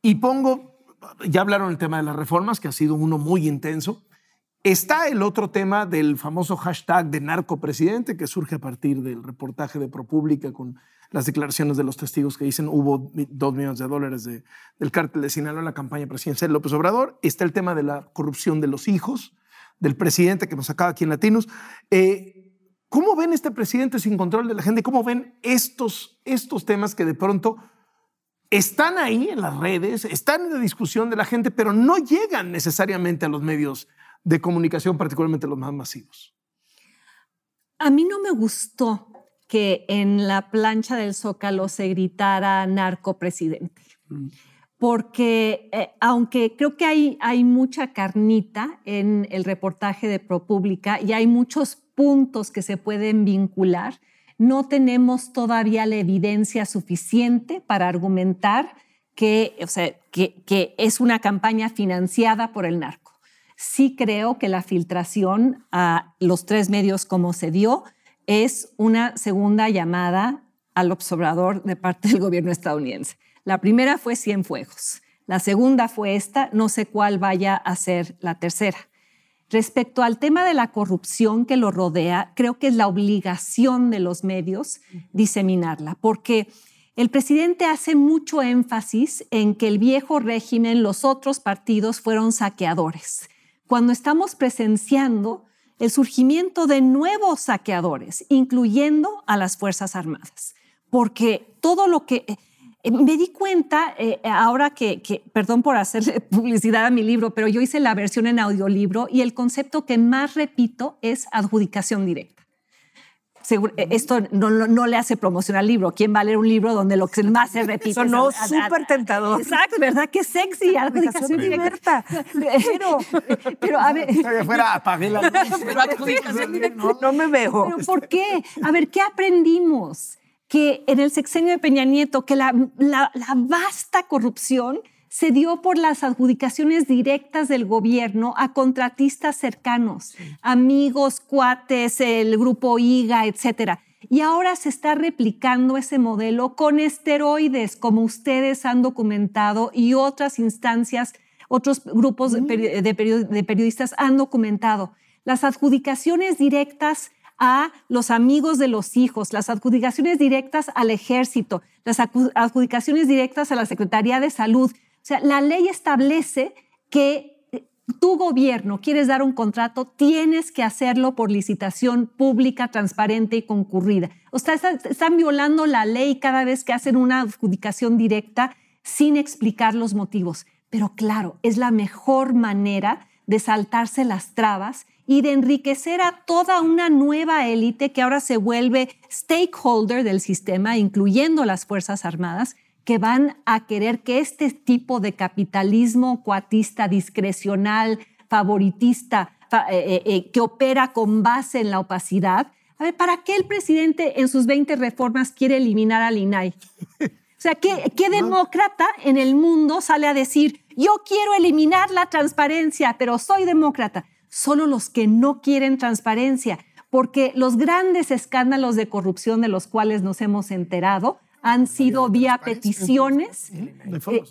Y pongo, ya hablaron el tema de las reformas, que ha sido uno muy intenso. Está el otro tema del famoso hashtag de narcopresidente que surge a partir del reportaje de ProPublica con las declaraciones de los testigos que dicen hubo dos millones de dólares de- del cártel de Sinaloa en la campaña presidencial de López Obrador. Está el tema de la corrupción de los hijos del presidente que nos acaba aquí en Latinos. Eh, ¿Cómo ven este presidente sin control de la gente? ¿Cómo ven estos, estos temas que de pronto están ahí en las redes, están en la discusión de la gente, pero no llegan necesariamente a los medios de comunicación, particularmente los más masivos. A mí no me gustó que en la plancha del Zócalo se gritara narcopresidente, porque eh, aunque creo que hay, hay mucha carnita en el reportaje de ProPublica y hay muchos puntos que se pueden vincular, no tenemos todavía la evidencia suficiente para argumentar que, o sea, que, que es una campaña financiada por el narco. Sí creo que la filtración a los tres medios como se dio es una segunda llamada al observador de parte del gobierno estadounidense. La primera fue Cienfuegos, la segunda fue esta, no sé cuál vaya a ser la tercera. Respecto al tema de la corrupción que lo rodea, creo que es la obligación de los medios diseminarla, porque el presidente hace mucho énfasis en que el viejo régimen, los otros partidos fueron saqueadores, cuando estamos presenciando el surgimiento de nuevos saqueadores, incluyendo a las Fuerzas Armadas, porque todo lo que... eh, me di cuenta, eh, ahora que, que, perdón por hacerle publicidad a mi libro, pero yo hice la versión en audiolibro y el concepto que más repito es adjudicación directa. Seguro, eh, esto no, no, no, le hace promoción al libro. ¿Quién va a leer un libro donde lo que más se repite? Sonó súper tentador. Exacto, ¿verdad? Qué sexy, adjudicación directa. Pero, pero a ver... fuera, apagué la pero adjudicación directa no, no me veo. ¿Pero por qué? A ver, ¿qué aprendimos? Que en el sexenio de Peña Nieto, que la, la, la vasta corrupción se dio por las adjudicaciones directas del gobierno a contratistas cercanos, sí. amigos, cuates, el grupo IGA, etcétera. Y ahora se está replicando ese modelo con esteroides, como ustedes han documentado y otras instancias, otros grupos de, de periodistas han documentado. Las adjudicaciones directas a los amigos de los hijos, las adjudicaciones directas al ejército, las adjudicaciones directas a la Secretaría de Salud. O sea, la ley establece que eh, tu gobierno quieres dar un contrato, tienes que hacerlo por licitación pública, transparente y concurrida. O sea, están violando la ley cada vez que hacen una adjudicación directa sin explicar los motivos. Pero claro, es la mejor manera de saltarse las trabas y de enriquecer a toda una nueva élite que ahora se vuelve stakeholder del sistema, incluyendo las Fuerzas Armadas, que van a querer que este tipo de capitalismo cuatista, discrecional, favoritista, eh, eh, eh, que opera con base en la opacidad, a ver, ¿para qué el presidente en sus 20 reformas quiere eliminar al INAI? O sea, ¿qué, ¿qué, demócrata en el mundo sale a decir, yo quiero eliminar la transparencia, pero soy demócrata? solo los que no quieren transparencia, porque los grandes escándalos de corrupción de los cuales nos hemos enterado han sido vía peticiones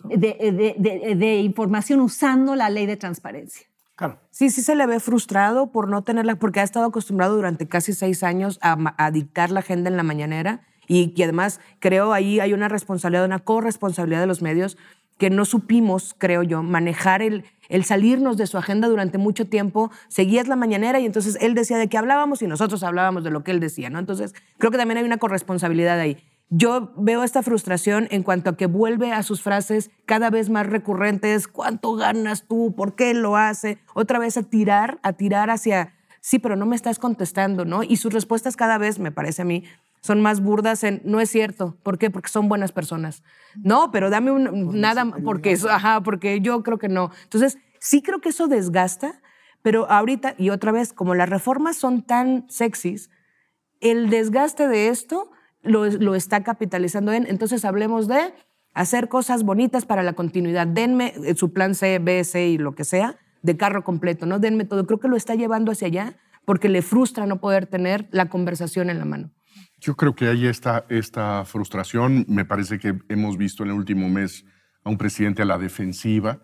de, información usando la ley de transparencia. Claro. Sí, sí se le ve frustrado por no tenerla, porque ha estado acostumbrado durante casi seis años a, dictar la agenda en la mañanera y que además creo ahí hay una responsabilidad, una corresponsabilidad de los medios que no supimos, creo yo, manejar el, el salirnos de su agenda durante mucho tiempo, seguías la mañanera y entonces él decía de qué hablábamos y nosotros hablábamos de lo que él decía, ¿no? Entonces, creo que también hay una corresponsabilidad ahí. Yo veo esta frustración en cuanto a que vuelve a sus frases cada vez más recurrentes, ¿cuánto ganas tú? ¿Por qué lo hace? Otra vez a tirar, a tirar hacia, sí, pero no me estás contestando, ¿no? Y sus respuestas cada vez, me parece a mí, son más burdas en no es cierto. ¿Por qué? Porque son buenas personas. No, pero dame un, nada porque ajá, porque yo creo que no. Entonces, sí creo que eso desgasta, pero ahorita y otra vez, como las reformas son tan sexys, el desgaste de esto lo, está capitalizando en, entonces hablemos de hacer cosas bonitas para la continuidad. Denme eh, su plan C, B, C y lo que sea de carro completo, ¿no? Denme todo. Creo que lo está llevando hacia allá porque le frustra no poder tener la conversación en la mano. Yo creo que ahí está esta frustración. Me parece que hemos visto en el último mes a un presidente a la defensiva,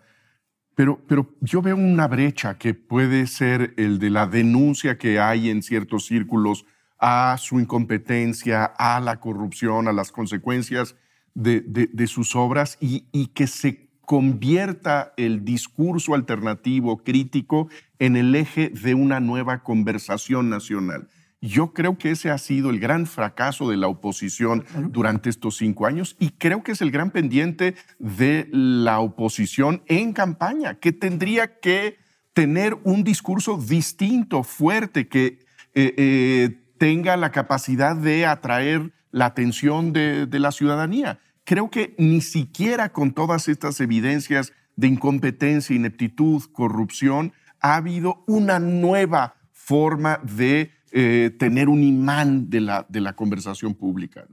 pero, pero yo veo una brecha que puede ser el de la denuncia que hay en ciertos círculos a su incompetencia, a la corrupción, a las consecuencias de, de, sus obras y, y que se convierta el discurso alternativo crítico en el eje de una nueva conversación nacional. Yo creo que ese ha sido el gran fracaso de la oposición durante estos cinco años y creo que es el gran pendiente de la oposición en campaña, que tendría que tener un discurso distinto, fuerte, que eh, eh, tenga la capacidad de atraer la atención de, de la ciudadanía. Creo que ni siquiera con todas estas evidencias de incompetencia, ineptitud, corrupción, ha habido una nueva forma de eh, tener un imán de la, de la conversación pública.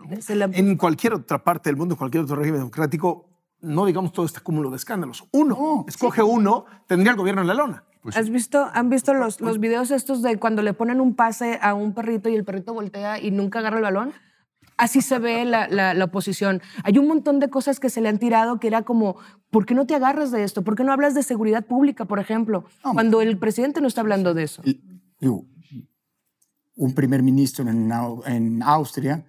En cualquier otra parte del mundo, cualquier otro régimen democrático, no digamos todo este cúmulo de escándalos. Uno, escoge uno, tendría el gobierno en la lona. Pues ¿Has visto, ¿Han visto los, los videos estos de cuando le ponen un pase a un perrito y el perrito voltea y nunca agarra el balón? Así se ve la, la, oposición. Hay un montón de cosas que se le han tirado que era como, ¿por qué no te agarras de esto? ¿Por qué no hablas de seguridad pública, por ejemplo? cuando el presidente no está hablando de eso un primer ministro en, Austria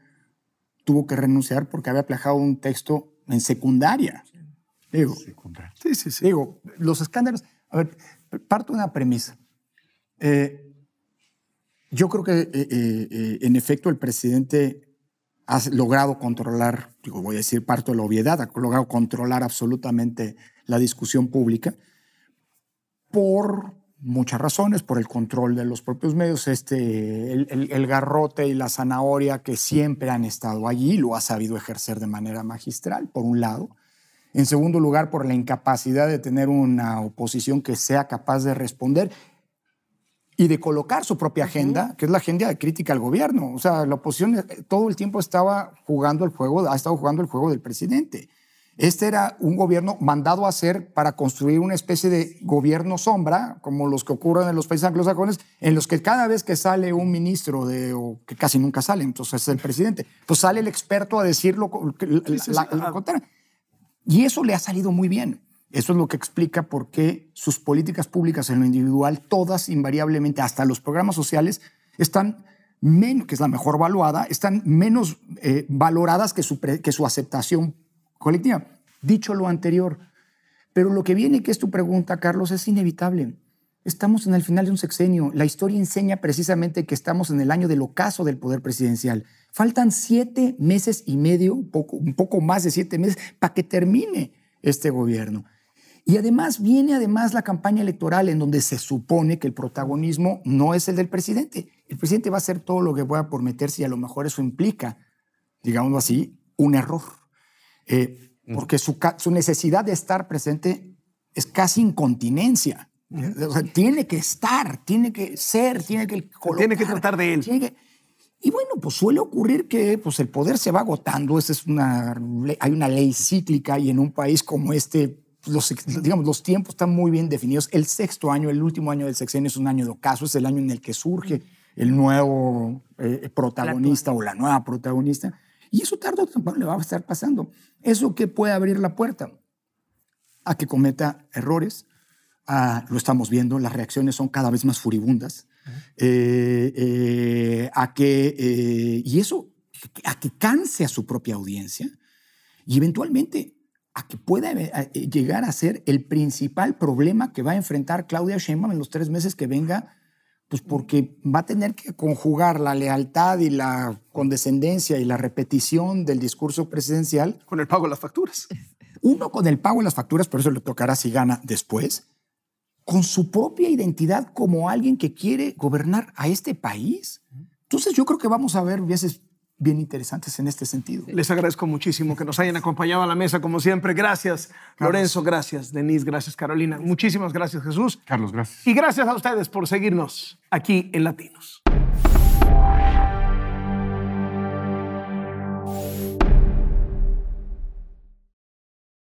tuvo que renunciar porque había plagado un texto en secundaria. Digo, Sí, sí, sí. Digo, los escándalos. A ver, parto de una premisa. Eh, yo creo que, eh, eh, en efecto, el presidente ha logrado controlar, digo, voy a decir parto de la obviedad, ha logrado controlar absolutamente la discusión pública por muchas razones, por el control de los propios medios, este, el, garrote y la zanahoria que siempre han estado allí, lo ha sabido ejercer de manera magistral, por un lado. En segundo lugar, por la incapacidad de tener una oposición que sea capaz de responder y de colocar su propia agenda, que es la agenda de crítica al gobierno. O sea, la oposición eh, todo el tiempo estaba jugando el juego, ha estado jugando el juego del presidente. Este era un gobierno mandado a hacer para construir una especie de gobierno sombra, como los que ocurren en los países anglosajones, en los que cada vez que sale un ministro, de, o que casi nunca sale, entonces es el presidente, pues sale el experto a decirlo Y eso le ha salido muy bien. Eso es lo que explica por qué sus políticas públicas en lo individual, todas invariablemente, hasta los programas sociales, están que es la mejor valuada, están menos eh, valoradas que su, que su aceptación colectiva. Dicho lo anterior, pero lo que viene, que es tu pregunta, Carlos, es inevitable. Estamos en el final de un sexenio. La historia enseña precisamente que estamos en el año del ocaso del poder presidencial. Faltan siete meses y medio, un poco, un poco más de siete meses, para que termine este gobierno. Y además viene además la campaña electoral en donde se supone que el protagonismo no es el del presidente. El presidente va a hacer todo lo que pueda por meterse y a lo mejor eso implica, digámoslo así, un error. Eh, porque su, necesidad de estar presente es casi incontinencia. tiene que estar, tiene que ser, tiene que colocar, Tiene que tratar de él. Y bueno, pues suele ocurrir que pues, el poder se va agotando. es una, hay una ley cíclica y en un país como este, los, digamos, los tiempos están muy bien definidos. El sexto año, el último año del sexenio es un año de ocaso, es el año en el que surge el nuevo eh, protagonista o la nueva protagonista. Y eso tarde o temprano le va a estar pasando. ¿Eso qué puede abrir la puerta? A que cometa errores. lo estamos viendo, las reacciones son cada vez más furibundas. Eh, eh, a que, eh, y eso, a que canse a su propia audiencia y eventualmente a que pueda llegar a ser el principal problema que va a enfrentar Claudia Sheinbaum en los tres meses que venga pues porque va a tener que conjugar la lealtad y la condescendencia y la repetición del discurso presidencial. Con el pago de las facturas. Uno con el pago de las facturas, por eso le tocará si gana después, con su propia identidad como alguien que quiere gobernar a este país. Entonces yo creo que vamos a ver veces bien interesantes en este sentido. Les agradezco muchísimo que nos hayan acompañado a la mesa, como siempre. Gracias, Lorenzo, gracias, Denise, gracias, Carolina. Muchísimas gracias, Jesús. Carlos, gracias. Y gracias a ustedes por seguirnos aquí en Latinos.